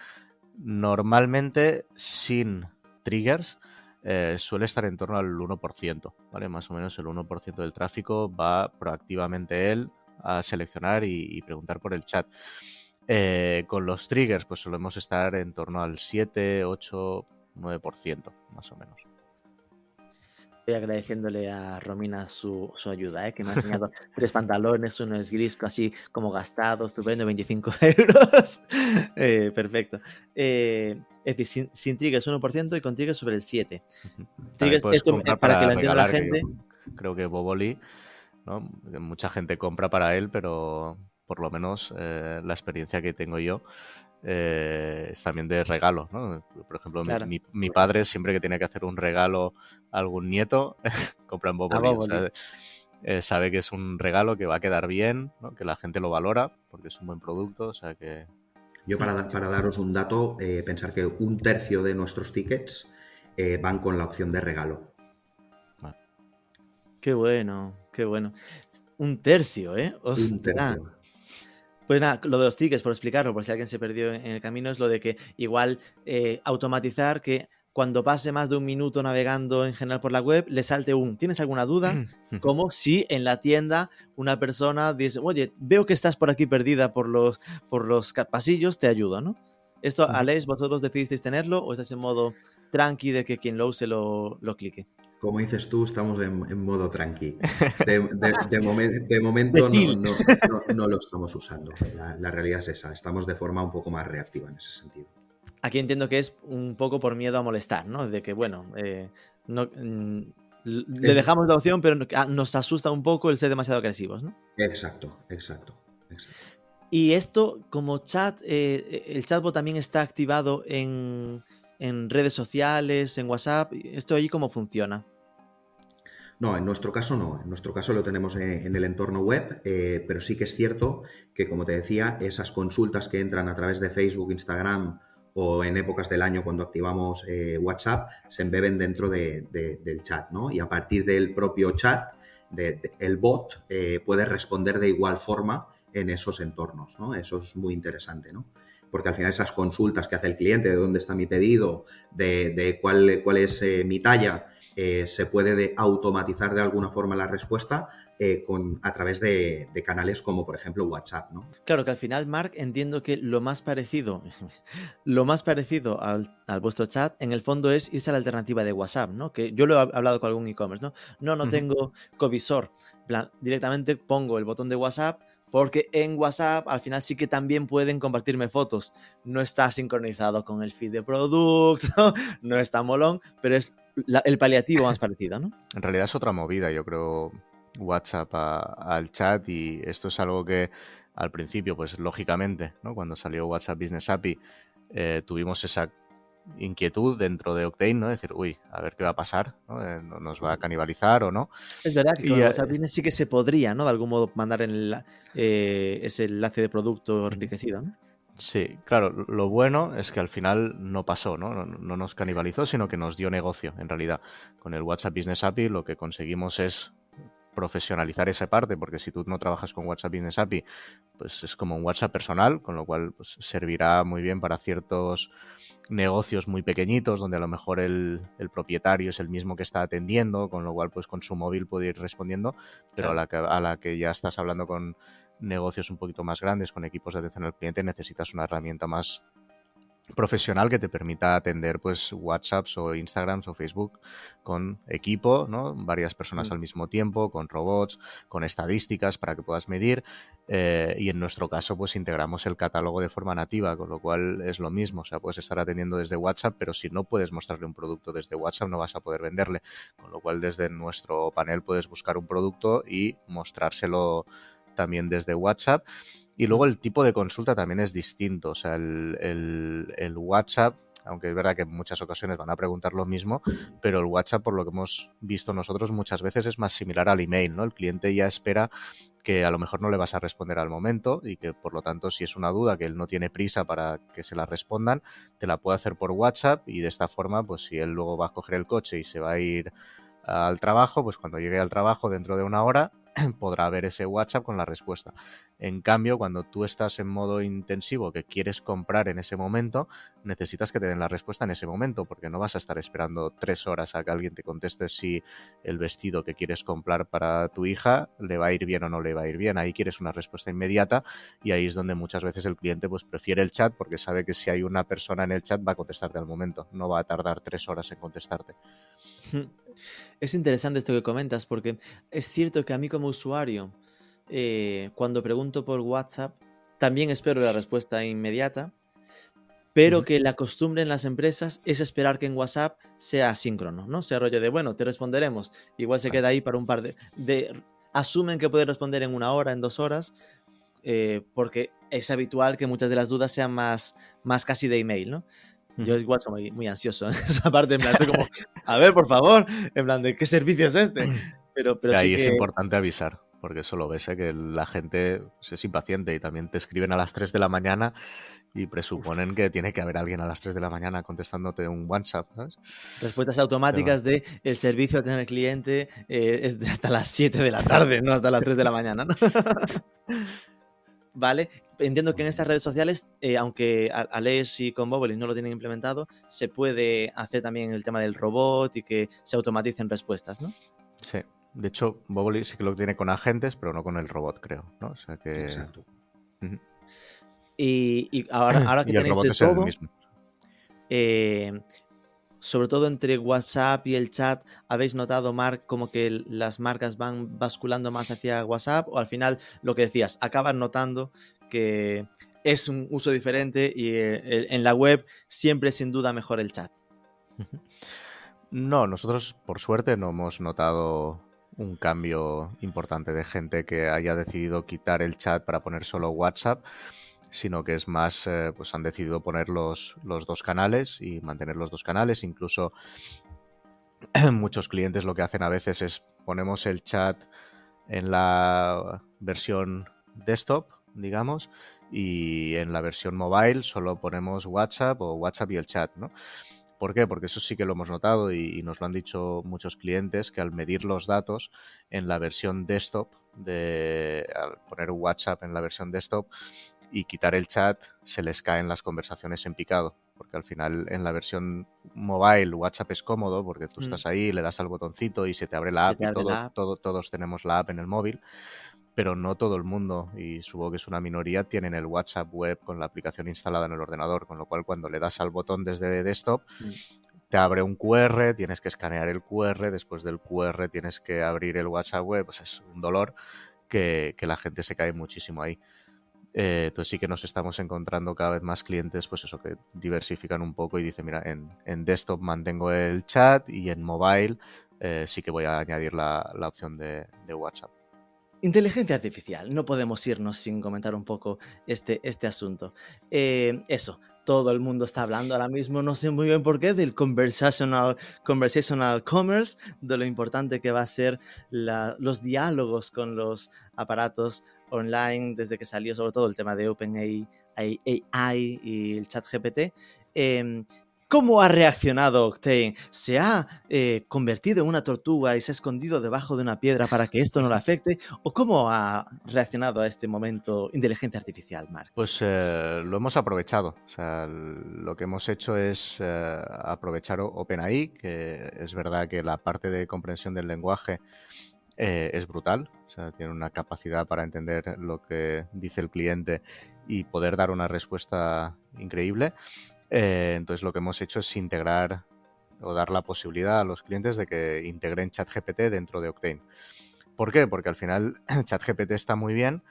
Normalmente, sin triggers, eh, suele estar en torno al 1%, ¿vale? Más o menos el 1% del tráfico va proactivamente él a seleccionar y, preguntar por el chat. Eh, con los triggers, pues solemos estar en torno al 7, 8, 9%, más o menos. Agradeciéndole a Romina su, su ayuda, ¿eh? que me ha enseñado tres pantalones, uno es gris, así como gastado, estupendo, 25 euros. Eh, perfecto. Eh, es decir, sin, sin triggers 1% y con triggers sobre el 7. Triggers, esto, para, que lo entienda la que gente. creo que Boboli, ¿no? mucha gente compra para él, pero por lo menos eh, la experiencia que tengo yo eh, es también de regalo. ¿no? Por ejemplo, mi- Claro. mi, mi padre siempre que tiene que hacer un regalo a algún nieto, compra en Boboli. o sea, Boboli. eh, sabe que es un regalo que va a quedar bien, ¿no? que la gente lo valora porque es un buen producto, o sea que Yo para, da- para daros un dato, eh, pensar que un tercio de nuestros tickets eh, van con la opción de regalo. Qué bueno, qué bueno. Un tercio, ¿eh? Un tercio. Pues nada, lo de los tickets, por explicarlo, por si alguien se perdió en el camino, es lo de que igual eh, automatizar que cuando pase más de un minuto navegando en general por la web, le salte un ¿tienes alguna duda? Como si en la tienda una persona dice, oye, veo que estás por aquí perdida por los, por los pasillos, te ayudo, ¿no? Esto, Ujú. Aleix, ¿vosotros decidisteis tenerlo o estáis en modo tranqui de que quien lo use lo, lo clique? Como dices tú, estamos en, en modo tranqui. De, de- de momen- de momento no, chill. no- no- no lo estamos usando. La, la realidad es esa. Estamos de forma un poco más reactiva en ese sentido. Aquí entiendo que es un poco por miedo a molestar, ¿no? De que, bueno, eh, mm, le dejamos la opción, pero ah, nos asusta un poco el ser demasiado agresivos, ¿no? Exacto, exacto. exacto. Y esto, como chat, eh, el chatbot también está activado en, en redes sociales, en WhatsApp. ¿Esto allí cómo funciona? No, en nuestro caso no. En nuestro caso lo tenemos en, el entorno web, eh, pero sí que es cierto que, como te decía, esas consultas que entran a través de Facebook, Instagram o en épocas del año cuando activamos eh, WhatsApp se embeben dentro de- de- del chat, ¿no? Y a partir del propio chat, el bot eh, puede responder de igual forma en esos entornos, ¿no? Eso es muy interesante, ¿no? Porque al final esas consultas que hace el cliente de dónde está mi pedido, de, de cuál, cuál es eh, mi talla, eh, se puede de- automatizar de alguna forma la respuesta eh, con, a través de, de canales como por ejemplo WhatsApp, ¿no? Claro que al final, Mark, entiendo que lo más parecido, lo más parecido al, al vuestro chat, en el fondo es irse a la alternativa de WhatsApp, ¿no? Que yo lo he hablado con algún e-commerce, ¿no? No, no tengo covisor. Plan, directamente pongo el botón de WhatsApp porque en WhatsApp al final sí que también pueden compartirme fotos. No está sincronizado con el feed de producto, no está molón, pero es el paliativo más parecido, ¿no? En realidad es otra movida, yo creo, WhatsApp al chat y esto es algo que al principio, pues lógicamente, ¿no? Cuando salió WhatsApp Business API, eh, tuvimos esa inquietud dentro de Octane, ¿no? Decir, uy, a ver qué va a pasar, ¿no? Eh, ¿no- ¿Nos va a canibalizar o no? Es verdad que con eh, WhatsApp Business sí que se podría, ¿no? De algún modo mandar el, eh, ese enlace de producto enriquecido, ¿no? Sí, claro, lo bueno es que al final no pasó, ¿no? No, no nos canibalizó, sino que nos dio negocio, en realidad. Con el WhatsApp Business API lo que conseguimos es profesionalizar esa parte, porque si tú no trabajas con WhatsApp Business API, pues es como un WhatsApp personal, con lo cual pues, servirá muy bien para ciertos negocios muy pequeñitos, donde a lo mejor el, el propietario es el mismo que está atendiendo, con lo cual pues con su móvil puede ir respondiendo, pero a, la que, a la que ya estás hablando con negocios un poquito más grandes, con equipos de atención al cliente, necesitas una herramienta más profesional que te permita atender pues WhatsApps o Instagrams o Facebook con equipo, ¿no? Varias personas Mm. al mismo tiempo, con robots, con estadísticas para que puedas medir eh, y en nuestro caso pues integramos el catálogo de forma nativa, con lo cual es lo mismo, o sea, puedes estar atendiendo desde WhatsApp, pero si no puedes mostrarle un producto desde WhatsApp no vas a poder venderle, con lo cual desde nuestro panel puedes buscar un producto y mostrárselo también desde WhatsApp. Y luego el tipo de consulta también es distinto. O sea, el, el- WhatsApp, aunque es verdad que en muchas ocasiones van a preguntar lo mismo, pero el WhatsApp, por lo que hemos visto nosotros muchas veces, es más similar al email, ¿no? El cliente ya espera que a lo mejor no le vas a responder al momento y que por lo tanto si es una duda que él no tiene prisa para que se la respondan, te la puede hacer por WhatsApp y de esta forma, pues si él luego va a coger el coche y se va a ir al trabajo, pues cuando llegue al trabajo dentro de una hora podrá ver ese WhatsApp con la respuesta. En cambio, cuando tú estás en modo intensivo que quieres comprar en ese momento, necesitas que te den la respuesta en ese momento, porque no vas a estar esperando tres horas a que alguien te conteste si el vestido que quieres comprar para tu hija le va a ir bien o no le va a ir bien. Ahí quieres una respuesta inmediata y ahí es donde muchas veces el cliente pues prefiere el chat porque sabe que si hay una persona en el chat va a contestarte al momento, no va a tardar tres horas en contestarte. Es interesante esto que comentas porque es cierto que a mí como usuario eh, cuando pregunto por WhatsApp, también espero la respuesta inmediata, pero que la costumbre en las empresas es esperar que en WhatsApp sea asíncrono, ¿no? Sea rollo de, bueno, te responderemos. Igual se queda ahí para un par de... asumen que puede responder en una hora, en dos horas, eh, porque es habitual que muchas de las dudas sean más, más casi de email, ¿no? Yo igual soy muy, ansioso en esa parte, en plan, estoy como, a ver, por favor, en plan, ¿de qué servicio es este? Pero, pero ahí es importante avisar porque eso lo ves, ¿eh? que la gente es impaciente y también te escriben a las 3 de la mañana y presuponen que tiene que haber alguien a las 3 de la mañana contestándote un WhatsApp. ¿sabes? Respuestas automáticas de el servicio a tener cliente eh, es de hasta las 7 de la tarde, no hasta las 3 de la mañana. ¿Vale? Entiendo que en estas redes sociales, eh, aunque Alex y con Boboli no lo tienen implementado, se puede hacer también el tema del robot y que se automaticen respuestas, ¿no? Sí, de hecho, Boboli sí que lo tiene con agentes, pero no con el robot, creo. ¿no? O sea que... Exacto. y, ahora, ahora que tenéis de todo, eh, sobre todo entre WhatsApp y el chat, ¿habéis notado, Mark, como que las marcas van basculando más hacia WhatsApp? O al final, lo que decías, acabas notando que es un uso diferente y eh, en la web siempre sin duda mejor el chat. No, nosotros por suerte no hemos notado un cambio importante de gente que haya decidido quitar el chat para poner solo WhatsApp, sino que es más, eh, pues han decidido poner los, los dos canales y mantener los dos canales. Incluso muchos clientes lo que hacen a veces es ponemos el chat en la versión desktop, digamos, y en la versión mobile solo ponemos WhatsApp o WhatsApp y el chat, ¿no? ¿Por qué? Porque eso sí que lo hemos notado y, nos lo han dicho muchos clientes que al medir los datos en la versión desktop, de, al poner WhatsApp en la versión desktop y quitar el chat, se les caen las conversaciones en picado. Porque al final en la versión mobile WhatsApp es cómodo porque tú mm. estás ahí, le das al botoncito y se te abre la app y todo, todos tenemos la app en el móvil pero no todo el mundo, y supongo que es una minoría, tienen el WhatsApp web con la aplicación instalada en el ordenador, con lo cual cuando le das al botón desde desktop, mm. te abre un QR, tienes que escanear el QR, después del QR tienes que abrir el WhatsApp web, pues es un dolor que, la gente se cae muchísimo ahí. Eh, entonces sí que nos estamos encontrando cada vez más clientes, pues eso, que diversifican un poco y dicen, mira, en, desktop mantengo el chat y en mobile eh, sí que voy a añadir la, opción de WhatsApp. Inteligencia artificial, no podemos irnos sin comentar un poco este, este asunto. Eh, eso, todo el mundo está hablando ahora mismo, no sé muy bien por qué, del conversational, conversational commerce, de lo importante que va a ser los diálogos con los aparatos online desde que salió sobre todo el tema de OpenAI y el chat GPT. Em, ¿Cómo ha reaccionado Octane? ¿Se ha eh, convertido en una tortuga y se ha escondido debajo de una piedra para que esto no le afecte? ¿O cómo ha reaccionado a este momento inteligencia artificial, Mark? Pues eh, lo hemos aprovechado. O sea, lo que hemos hecho es eh, aprovechar OpenAI, que es verdad que la parte de comprensión del lenguaje es brutal. O sea, tiene una capacidad para entender lo que dice el cliente y poder dar una respuesta increíble. Eh, entonces lo que hemos hecho es integrar o dar la posibilidad a los clientes de que integren ChatGPT dentro de Octane. ¿Por qué? Porque al final ChatGPT está muy bien,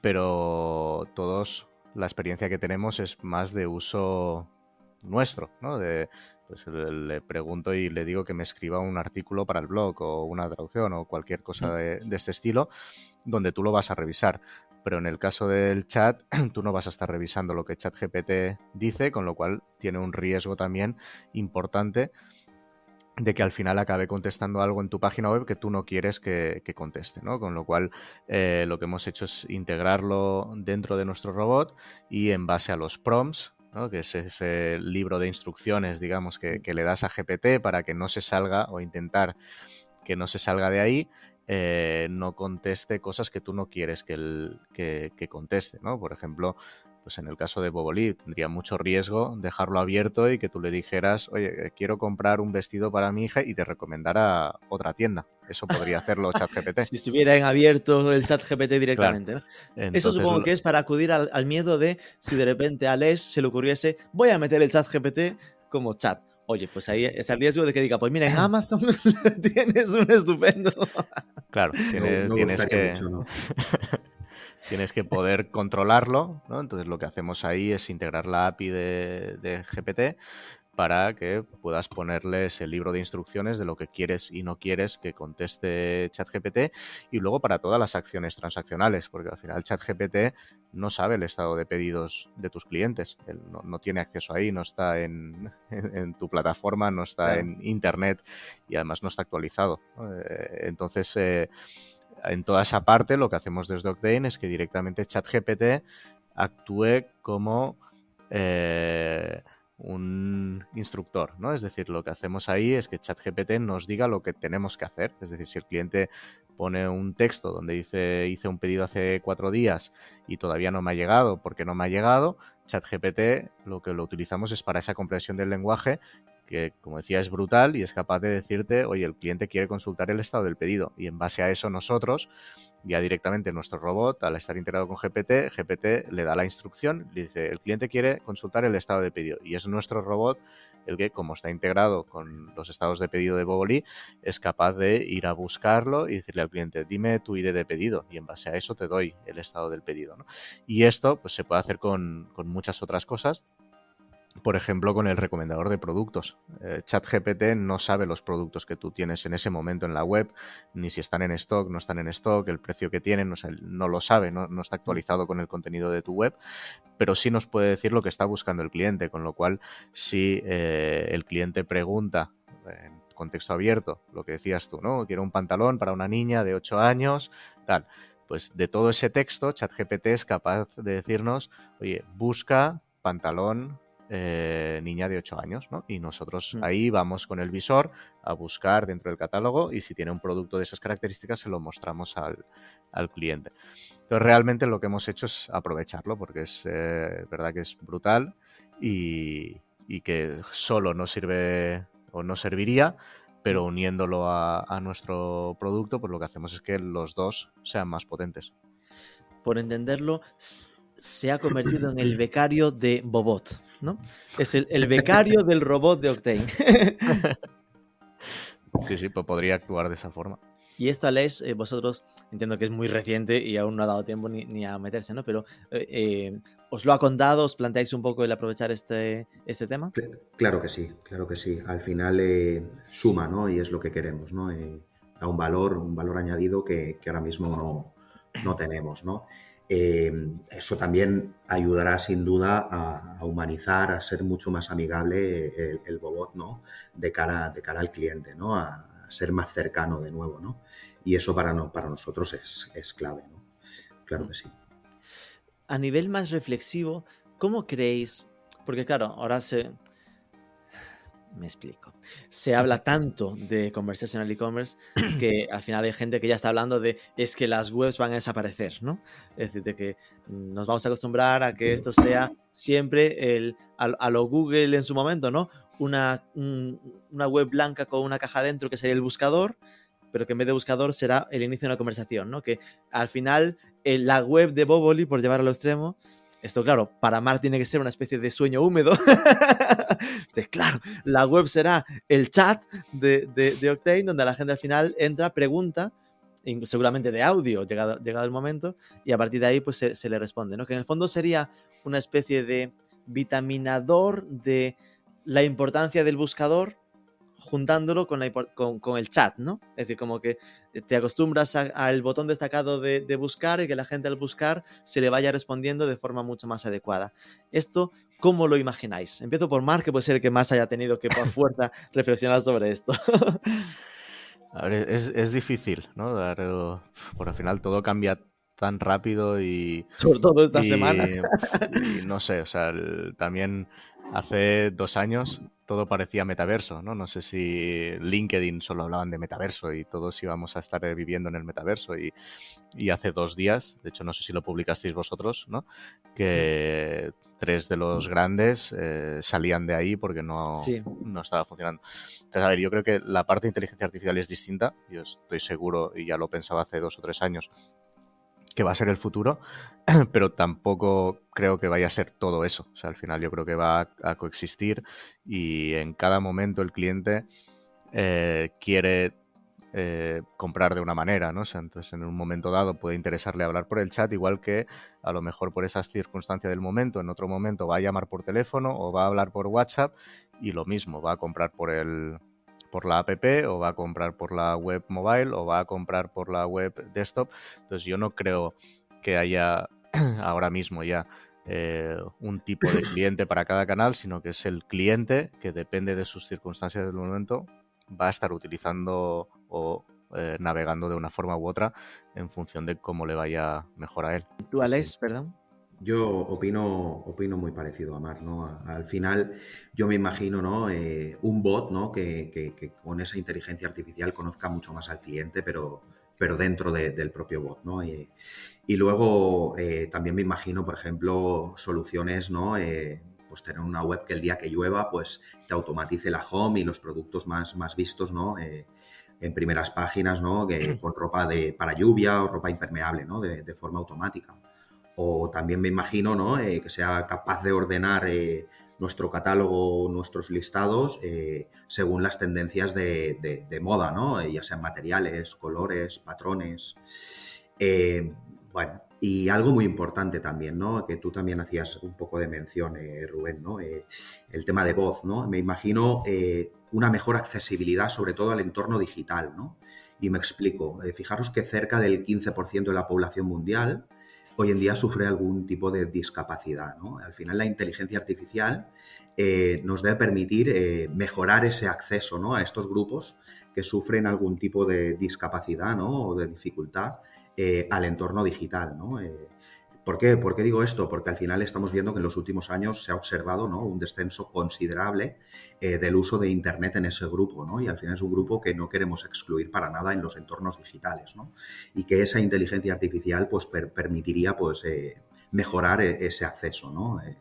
pero todos la experiencia que tenemos es más de uso nuestro, ¿no? De, pues le pregunto y le digo que me escriba un artículo para el blog o una traducción o cualquier cosa de, de, este estilo donde tú lo vas a revisar pero en el caso del chat tú no vas a estar revisando lo que ChatGPT dice, con lo cual tiene un riesgo también importante de que al final acabe contestando algo en tu página web que tú no quieres que, conteste, ¿no? Con lo cual eh, lo que hemos hecho es integrarlo dentro de nuestro robot y en base a los prompts, ¿no? que es ese libro de instrucciones, digamos, que, que le das a GPT para que no se salga o intentar que no se salga de ahí, eh, no conteste cosas que tú no quieres que, el, que, que conteste, ¿no? Por ejemplo, pues en el caso de Bobolí tendría mucho riesgo dejarlo abierto y que tú le dijeras, oye, eh, quiero comprar un vestido para mi hija y te recomendara otra tienda. Eso podría hacerlo ChatGPT. si estuviera en abierto el ChatGPT directamente. ¿no? Eso supongo que es para acudir al, al, miedo de si de repente a Les se le ocurriese, voy a meter el ChatGPT como chat. Oye, pues ahí está el riesgo de que diga, pues mira, en Amazon tienes un estupendo. Claro, tienes, no, no tienes que. Mucho, ¿no? tienes que poder controlarlo, ¿no? Entonces lo que hacemos ahí es integrar la API de, de, GPT para que puedas ponerles el libro de instrucciones de lo que quieres y no quieres que conteste ChatGPT y luego para todas las acciones transaccionales, porque al final ChatGPT no sabe el estado de pedidos de tus clientes, Él no, no tiene acceso ahí, no está en, en, tu plataforma, no está claro. en Internet y además no está actualizado. Eh, entonces, eh, en toda esa parte lo que hacemos desde Octane es que directamente ChatGPT actúe como eh, un instructor, ¿no? Es decir, lo que hacemos ahí es que ChatGPT nos diga lo que tenemos que hacer. Es decir, si el cliente pone un texto donde dice hice un pedido hace cuatro días y todavía no me ha llegado porque no me ha llegado, ChatGPT lo que lo utilizamos es para esa comprensión del lenguaje que, como decía, es brutal y es capaz de decirte, oye, el cliente quiere consultar el estado del pedido. Y en base a eso nosotros, ya directamente nuestro robot, al estar integrado con GPT, GPT le da la instrucción, le dice, el cliente quiere consultar el estado de pedido. Y es nuestro robot el que, como está integrado con los estados de pedido de Boboli, es capaz de ir a buscarlo y decirle al cliente, dime tu ID de pedido. Y en base a eso te doy el estado del pedido. Y esto pues, se puede hacer con, con muchas otras cosas por ejemplo, con el recomendador de productos. Eh, ChatGPT no sabe los productos que tú tienes en ese momento en la web, ni si están en stock, no están en stock, el precio que tienen, no, lo sabe, no, está actualizado con el contenido de tu web, pero sí nos puede decir lo que está buscando el cliente, con lo cual si eh, el cliente pregunta en contexto abierto, lo que decías tú, ¿no? Quiero un pantalón para una niña de 8 años, tal. Pues de todo ese texto, ChatGPT es capaz de decirnos, oye, busca pantalón eh, niña de 8 años, ¿no? Y nosotros mm. ahí vamos con el visor a buscar dentro del catálogo y si tiene un producto de esas características se lo mostramos al, al cliente. Entonces realmente lo que hemos hecho es aprovecharlo porque es eh, verdad que es brutal y, y, que solo no sirve o no serviría, pero uniéndolo a, a nuestro producto, pues lo que hacemos es que los dos sean más potentes. Por entenderlo, se ha convertido en el becario de Bobot. ¿no? Es el, el becario del robot de Octane. sí, sí, pues podría actuar de esa forma. Y esto, Alex, eh, vosotros entiendo que es muy reciente y aún no ha dado tiempo ni, ni a meterse, ¿no? Pero eh, eh, ¿os lo ha contado? ¿Os planteáis un poco el aprovechar este, este tema? Claro que sí, claro que sí. Al final eh, suma, ¿no? Y es lo que queremos, ¿no? da un valor, un valor añadido que, que ahora mismo no, no tenemos, ¿no? Eh, eso también ayudará sin duda a, humanizar, a ser mucho más amigable el, el bobot, ¿no? De cara, de cara al cliente, ¿no? A, a, ser más cercano de nuevo, ¿no? Y eso para, no, para nosotros es, es clave, ¿no? Claro que sí. A nivel más reflexivo, ¿cómo creéis? Porque claro, ahora se, me explico. Se habla tanto de conversational e-commerce que al final hay gente que ya está hablando de es que las webs van a desaparecer, ¿no? Es decir, de que nos vamos a acostumbrar a que esto sea siempre el, a, a lo Google en su momento, ¿no? Una, un, una web blanca con una caja dentro que sería el buscador, pero que en vez de buscador será el inicio de una conversación, ¿no? Que al final la web de Boboli, por llevarlo al extremo, esto, claro, para Mar tiene que ser una especie de sueño húmedo. de, claro, la web será el chat de, de, de, Octane, donde la gente al final entra, pregunta, seguramente de audio, llegado, llegado el momento, y a partir de ahí pues se, se le responde, ¿no? Que en el fondo sería una especie de vitaminador de la importancia del buscador juntándolo con, la, con, con, el chat, ¿no? Es decir, como que te acostumbras al botón destacado de, de, buscar y que la gente al buscar se le vaya respondiendo de forma mucho más adecuada. Esto, ¿cómo lo imagináis? Empiezo por Mark, que puede ser el que más haya tenido que por fuerza reflexionar sobre esto. A ver, es, es difícil, ¿no? Dar, por al final todo cambia tan rápido y... Sobre todo esta y, semana. Y no sé, o sea, el, también hace dos años todo parecía metaverso, ¿no? No sé si LinkedIn solo hablaban de metaverso y todos íbamos a estar eh, viviendo en el metaverso y, y hace dos días, de hecho no sé si lo publicasteis vosotros, ¿no? Que tres de los grandes eh, salían de ahí porque no, Sí. no estaba funcionando. Entonces, a ver, yo creo que la parte de inteligencia artificial es distinta, yo estoy seguro y ya lo pensaba hace dos o tres años que va a ser el futuro, pero tampoco creo que vaya a ser todo eso. O sea, al final yo creo que va a, coexistir y en cada momento el cliente eh, quiere eh, comprar de una manera, ¿no? O sea, entonces en un momento dado puede interesarle hablar por el chat, igual que a lo mejor por esas circunstancias del momento, en otro momento va a llamar por teléfono o va a hablar por WhatsApp y lo mismo, va a comprar por el por la app o va a comprar por la web mobile o va a comprar por la web desktop. Entonces yo no creo que haya ahora mismo ya eh, un tipo de cliente para cada canal, sino que es el cliente que depende de sus circunstancias del momento, va a estar utilizando o eh, navegando de una forma u otra en función de cómo le vaya mejor a él. Tú, Alex, perdón. Yo opino, opino muy parecido a Mar, ¿no? Al final, yo me imagino, ¿no? Eh, un bot, ¿no? Que, que- que con esa inteligencia artificial conozca mucho más al cliente, pero, pero dentro de- del propio bot, ¿no? Y, y luego eh, también me imagino, por ejemplo, soluciones, ¿no? Eh, pues tener una web que el día que llueva, pues te automatice la home y los productos más, más vistos, ¿no? Eh, en primeras páginas, ¿no? Que, con ropa de, para lluvia o ropa impermeable, ¿no? De, de forma automática. O también me imagino ¿no? Eh, que sea capaz de ordenar eh, nuestro catálogo, nuestros listados, eh, según las tendencias de, de- de moda, ¿no? Ya sean materiales, colores, patrones. Bueno, y algo muy importante también, ¿no? Que tú también hacías un poco de mención, Rubén, ¿no? El tema de voz, ¿no? Me imagino una mejor accesibilidad, sobre todo al entorno digital, ¿no? Y me explico. Fijaros que cerca del 15% de la población mundial hoy en día sufre algún tipo de discapacidad. ¿no? Al final la inteligencia artificial eh, nos debe permitir eh, mejorar ese acceso ¿no? a estos grupos que sufren algún tipo de discapacidad ¿no? o de dificultad eh, al entorno digital. ¿no? ¿Por qué? ¿Por qué digo esto? Porque al final estamos viendo que en los últimos años se ha observado ¿no? un descenso considerable eh, del uso de Internet en ese grupo, ¿no? Y al final es un grupo que no queremos excluir para nada en los entornos digitales, ¿no? Y que esa inteligencia artificial pues, per- permitiría pues, eh, mejorar eh, ese acceso, ¿no? Eh,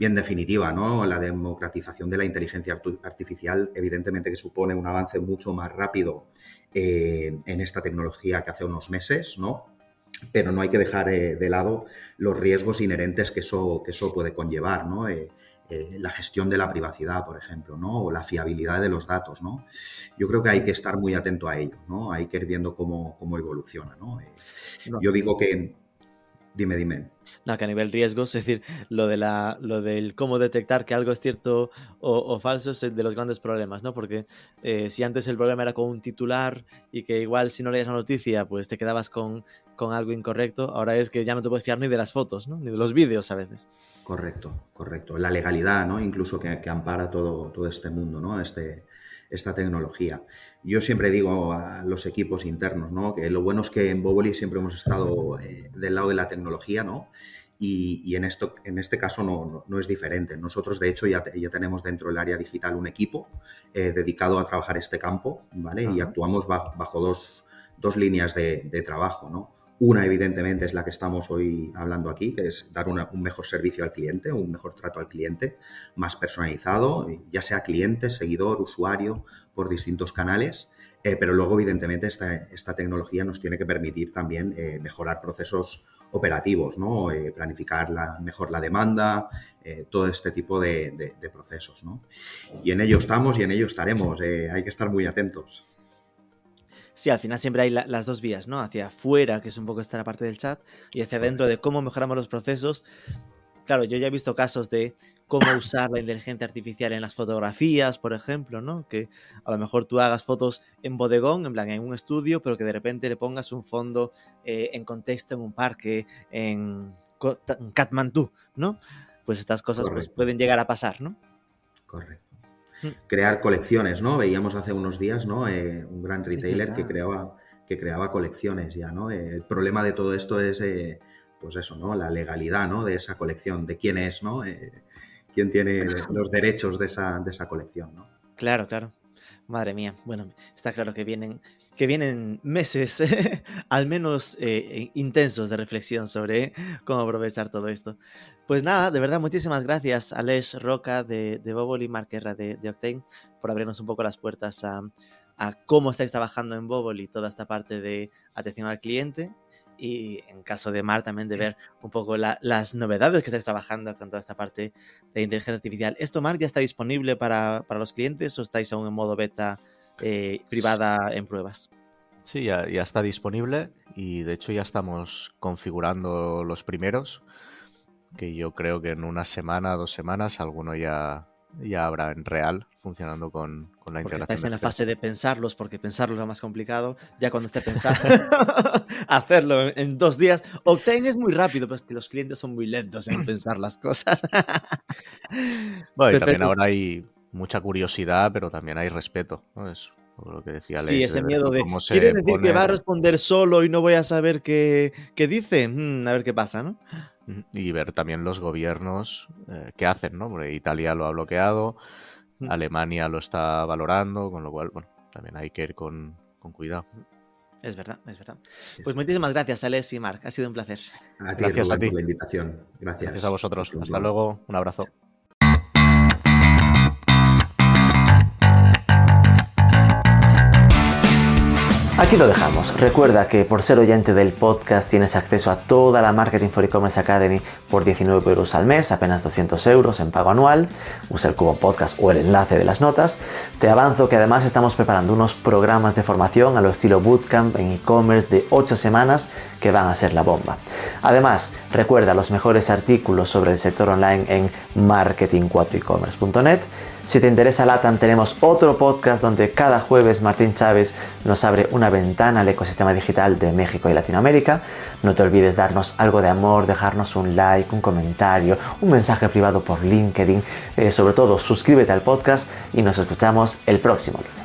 en definitiva, ¿no? La democratización de la inteligencia artificial evidentemente que supone un avance mucho más rápido en esta tecnología que hace unos meses, ¿no? Pero no hay que dejar eh, de lado los riesgos inherentes que eso, que eso puede conllevar, ¿no? Eh, eh, la gestión de la privacidad, por ejemplo, ¿no? O la fiabilidad de los datos, ¿no? Yo creo que hay que estar muy atento a ello, ¿no? Hay que ir viendo cómo, cómo evoluciona, ¿no? Yo digo que... Dime, dime. No, que a nivel riesgos, es decir, lo, de la, lo del cómo detectar que algo es cierto o, o falso es el de los grandes problemas, ¿no? Porque eh, si antes el problema era con un titular y que igual si no leías la noticia, pues te quedabas con, con algo incorrecto, ahora es que ya no te puedes fiar ni de las fotos, ¿no? Ni de los vídeos a veces. Correcto, correcto. La legalidad, ¿no? Incluso que, que ampara todo, todo este mundo, ¿no? Este, esta tecnología. Yo siempre digo a los equipos internos, ¿no? Que lo bueno es que en Boboli siempre hemos estado eh, del lado de la tecnología, ¿no? Y, y en, esto, en este caso no, no, no es diferente. Nosotros, de hecho, ya, ya tenemos dentro del área digital un equipo eh, dedicado a trabajar este campo, ¿vale? Y actuamos ba- bajo dos, dos líneas de, de trabajo, ¿no? Una, evidentemente, es la que estamos hoy hablando aquí, que es dar una- un mejor servicio al cliente, un mejor trato al cliente, más personalizado, ya sea cliente, seguidor, usuario, por distintos canales. Eh, pero luego, evidentemente, esta, esta tecnología nos tiene que permitir también eh, mejorar procesos operativos, ¿no? Eh, planificar la- mejor la demanda, todo este tipo de, de- de procesos. ¿no? Y en ello estamos y en ello estaremos. hay que estar muy atentos. Sí, al final siempre hay la- las dos vías, ¿no? Hacia afuera, que es un poco esta la parte del chat, y hacia adentro de cómo mejoramos los procesos. Claro, yo ya he visto casos de cómo usar la inteligencia artificial en las fotografías, por ejemplo, ¿no? Que a lo mejor tú hagas fotos en bodegón, en plan, en un estudio, pero que de repente le pongas un fondo eh, en contexto en un parque, en, en Katmandú, ¿no? Pues estas cosas pues, pueden llegar a pasar, ¿no? Correcto. Mm. Crear colecciones, ¿no? Veíamos hace unos días, ¿no? Eh, un gran retailer que creaba, que creaba colecciones ya, ¿no? Eh, el problema de todo esto es, eh, pues eso, ¿no? La legalidad, ¿no? De esa colección, de quién es, ¿no? Quién tiene los derechos de esa, de esa colección, ¿no? Claro, claro. Madre mía, bueno, está claro que vienen, que vienen meses, al menos eh, intensos de reflexión sobre cómo aprovechar todo esto. Pues nada, de verdad, muchísimas gracias, Alex Roca de, de Bobol y Marquerra de, Octane, por abrirnos un poco las puertas a, a cómo estáis trabajando en Bobol y toda esta parte de atención al cliente y en caso de Mar también de ver un poco las novedades que estáis trabajando con toda esta parte de inteligencia artificial. ¿Esto, Mar, ya está disponible para, los clientes o estáis aún en modo beta eh, privada en pruebas? Sí, ya, ya, está disponible y de hecho ya estamos configurando los primeros, que yo creo que en una semana, dos semanas, alguno ya, ya habrá en real funcionando con, con la porque integración. Estáis en la fase de pensarlos, porque pensarlos es lo más complicado. Ya cuando esté pensando, hacerlo en, dos días. Octane es muy rápido, pero es que los clientes son muy lentos en pensar las cosas. bueno, y también ahora hay mucha curiosidad, pero también hay respeto. ¿no? Es lo que decía Sí, ese miedo de. ¿Quiere decir que va a responder solo y no voy a saber qué, qué dice? Mm, a ver qué pasa, ¿no? Y ver también los gobiernos eh, qué hacen, ¿no? Porque Italia lo ha bloqueado. Alemania lo está valorando, con lo cual, bueno, también hay que ir con, cuidado. Es verdad, es verdad. Pues muchísimas gracias, Alex y Marc. Ha sido un placer. gracias a ti por la invitación. Gracias. Gracias a vosotros. Hasta luego. Un abrazo. Aquí lo dejamos. Recuerda que por ser oyente del podcast tienes acceso a toda la Marketing for E-Commerce Academy por 19 euros al mes, apenas 200 euros en pago anual. Usa el cubo podcast o el enlace de las notas. Te avanzo que además estamos preparando unos programas de formación a lo estilo Bootcamp en e-commerce de 8 semanas que van a ser la bomba. Además, recuerda los mejores artículos sobre el sector online en marketing4ecommerce.net si te interesa LATAM, tenemos otro podcast donde cada jueves Martín Chávez nos abre una ventana al ecosistema digital de México y Latinoamérica. No te olvides darnos algo de amor, dejarnos un like, un comentario, un mensaje privado por LinkedIn. Eh, sobre todo, suscríbete al podcast y nos escuchamos el próximo lunes.